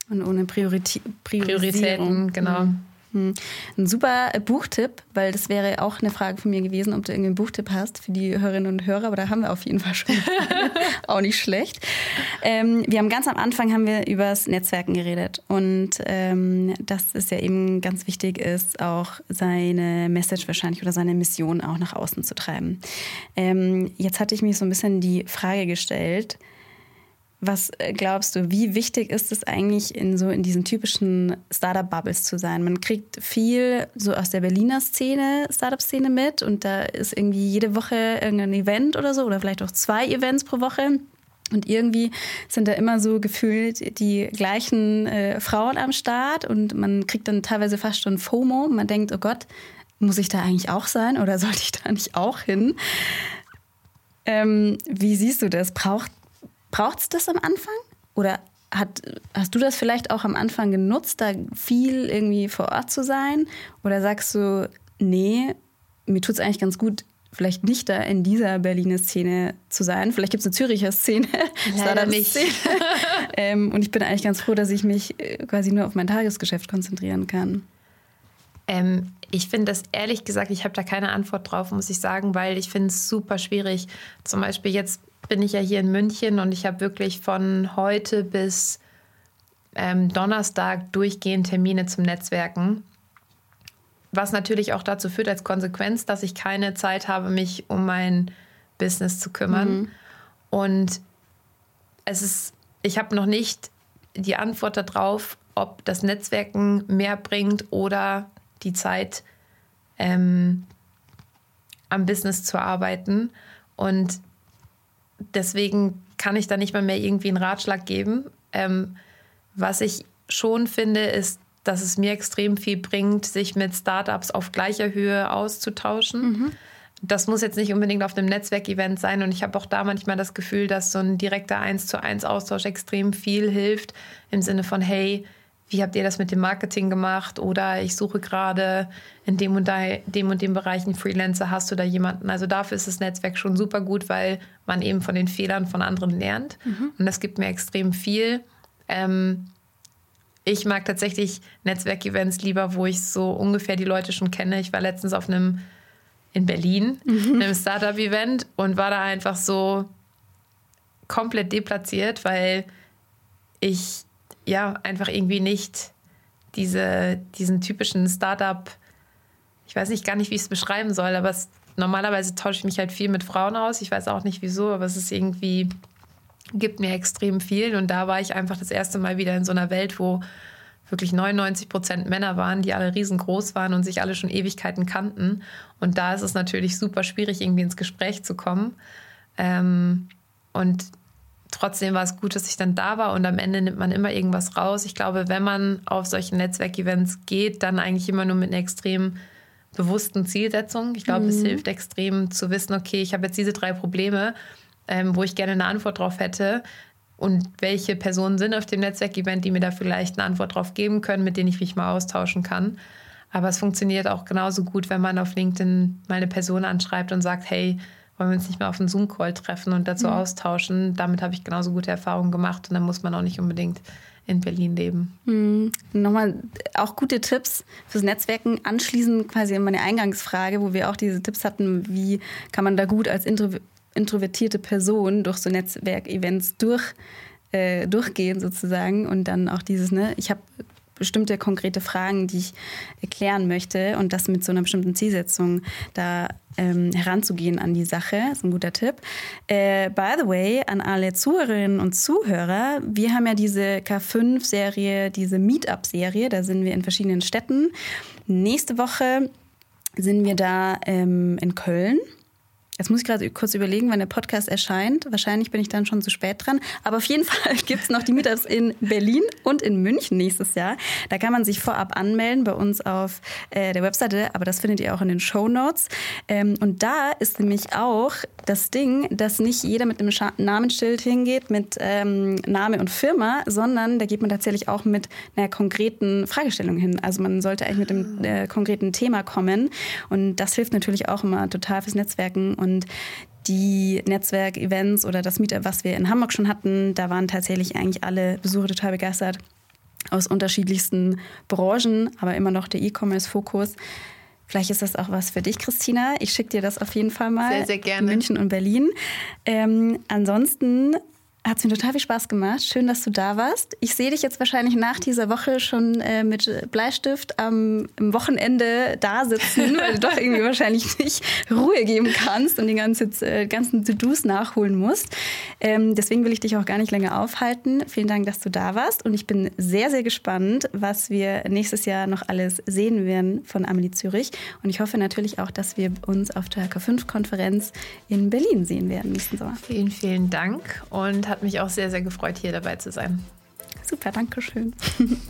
Und ohne Priorisierung. Prioritäten, genau. Hm. Ein super Buchtipp, weil das wäre auch eine Frage von mir gewesen, ob du irgendwie einen Buchtipp hast für die Hörerinnen und Hörer, aber da haben wir auf jeden Fall schon auch nicht schlecht. Ähm, wir haben ganz am Anfang haben wir über das Netzwerken geredet und ähm, dass es ja eben ganz wichtig ist, auch seine Message wahrscheinlich oder seine Mission auch nach außen zu treiben. Ähm, jetzt hatte ich mich so ein bisschen die Frage gestellt, was äh, glaubst du, wie wichtig ist es eigentlich, in so in diesen typischen Startup-Bubbles zu sein? Man kriegt viel so aus der Berliner Szene, Startup-Szene mit und da ist irgendwie jede Woche irgendein Event oder so oder vielleicht auch zwei Events pro Woche. Und irgendwie sind da immer so gefühlt die gleichen äh, Frauen am Start und man kriegt dann teilweise fast schon FOMO. Man denkt, oh Gott, muss ich da eigentlich auch sein oder sollte ich da nicht auch hin? Ähm, wie siehst du das? Braucht Braucht es das am Anfang? Oder hat, hast du das vielleicht auch am Anfang genutzt, da viel irgendwie vor Ort zu sein? Oder sagst du, nee, mir tut es eigentlich ganz gut, vielleicht nicht da in dieser Berliner Szene zu sein. Vielleicht gibt es eine Züricher Szene, Leider nicht. Startup-Szene. ähm, und ich bin eigentlich ganz froh, dass ich mich äh, quasi nur auf mein Tagesgeschäft konzentrieren kann. Ähm, ich finde das ehrlich gesagt, ich habe da keine Antwort drauf, muss ich sagen, weil ich finde es super schwierig. Zum Beispiel jetzt bin ich ja hier in München und ich habe wirklich von heute bis ähm, Donnerstag durchgehend Termine zum Netzwerken. Was natürlich auch dazu führt als Konsequenz, dass ich keine Zeit habe, mich um mein Business zu kümmern. Und es ist, ich habe noch nicht die Antwort darauf, ob das Netzwerken mehr bringt oder die Zeit, ähm, am Business zu arbeiten. Und deswegen kann ich da nicht mal mehr irgendwie einen Ratschlag geben. Ähm, was ich schon finde, ist, dass es mir extrem viel bringt, sich mit Startups auf gleicher Höhe auszutauschen. Mhm. Das muss jetzt nicht unbedingt auf einem Netzwerkevent sein. Und ich habe auch da manchmal das Gefühl, dass so ein direkter Eins zu eins Austausch extrem viel hilft. Im Sinne von, hey, wie habt ihr das mit dem Marketing gemacht? Oder ich suche gerade in dem und, dem und dem Bereich einen Freelancer, hast du da jemanden? Also dafür ist das Netzwerk schon super gut, weil man eben von den Fehlern von anderen lernt. Mhm. Und das gibt mir extrem viel. Ähm, ich mag tatsächlich Netzwerkevents lieber, wo ich so ungefähr die Leute schon kenne. Ich war letztens auf einem in Berlin, mhm. einem Startup-Event und war da einfach so komplett deplatziert, weil ich ja einfach irgendwie nicht diese, diesen typischen Startup, ich weiß nicht gar nicht, wie ich es beschreiben soll, aber es, normalerweise tausche ich mich halt viel mit Frauen aus. Ich weiß auch nicht wieso, aber es ist irgendwie gibt mir extrem viel. Und da war ich einfach das erste Mal wieder in so einer Welt, wo wirklich 99 Prozent Männer waren, die alle riesengroß waren und sich alle schon Ewigkeiten kannten. Und da ist es natürlich super schwierig, irgendwie ins Gespräch zu kommen. Ähm, und trotzdem war es gut, dass ich dann da war und am Ende nimmt man immer irgendwas raus. Ich glaube, wenn man auf solche Netzwerkevents geht, dann eigentlich immer nur mit einer extrem bewussten Zielsetzung. Ich glaube, mhm. es hilft extrem zu wissen, okay, ich habe jetzt diese drei Probleme ähm, wo ich gerne eine Antwort drauf hätte. Und welche Personen sind auf dem Netzwerkevent, die mir da vielleicht eine Antwort drauf geben können, mit denen ich mich mal austauschen kann. Aber es funktioniert auch genauso gut, wenn man auf LinkedIn mal eine Person anschreibt und sagt, hey, wollen wir uns nicht mal auf einen Zoom-Call treffen und dazu mhm. austauschen. Damit habe ich genauso gute Erfahrungen gemacht und dann muss man auch nicht unbedingt in Berlin leben. Mhm. Nochmal auch gute Tipps fürs Netzwerken. Anschließend quasi an meine Eingangsfrage, wo wir auch diese Tipps hatten, wie kann man da gut als Intro introvertierte Person durch so Netzwerkevents durch, äh, durchgehen sozusagen und dann auch dieses, ne, ich habe bestimmte konkrete Fragen, die ich erklären möchte und das mit so einer bestimmten Zielsetzung da ähm, heranzugehen an die Sache, ist ein guter Tipp. Äh, by the way, an alle Zuhörerinnen und Zuhörer, wir haben ja diese K5-Serie, diese Meetup-Serie, da sind wir in verschiedenen Städten. Nächste Woche sind wir da ähm, in Köln Jetzt muss ich gerade kurz überlegen, wann der Podcast erscheint. Wahrscheinlich bin ich dann schon zu spät dran. Aber auf jeden Fall gibt es noch die Meetups in Berlin und in München nächstes Jahr. Da kann man sich vorab anmelden bei uns auf äh, der Webseite, aber das findet ihr auch in den Show Notes. Ähm, und da ist nämlich auch das Ding, dass nicht jeder mit einem Scha Namensschild hingeht, mit ähm, Name und Firma, sondern da geht man tatsächlich auch mit einer konkreten Fragestellung hin. Also man sollte eigentlich mit dem äh, konkreten Thema kommen. Und das hilft natürlich auch immer total fürs Netzwerken. Und die Netzwerkevents oder das Meetup, was wir in Hamburg schon hatten, da waren tatsächlich eigentlich alle Besucher total begeistert aus unterschiedlichsten Branchen, aber immer noch der E-Commerce-Fokus. Vielleicht ist das auch was für dich, Christina. Ich schicke dir das auf jeden Fall mal. Sehr, sehr gerne. München und Berlin. Ähm, ansonsten hat es mir total viel Spaß gemacht. Schön, dass du da warst. Ich sehe dich jetzt wahrscheinlich nach dieser Woche schon äh, mit Bleistift am Wochenende da sitzen, weil du doch irgendwie wahrscheinlich nicht Ruhe geben kannst und die ganze, äh, ganzen To-Dos nachholen musst. Ähm, deswegen will ich dich auch gar nicht länger aufhalten. Vielen Dank, dass du da warst. Und ich bin sehr, sehr gespannt, was wir nächstes Jahr noch alles sehen werden von Amelie Zürich. Und ich hoffe natürlich auch, dass wir uns auf der K5-Konferenz in Berlin sehen werden nächsten Sommer. Vielen, vielen Dank und hat mich auch sehr, sehr gefreut, hier dabei zu sein. Super, danke schön.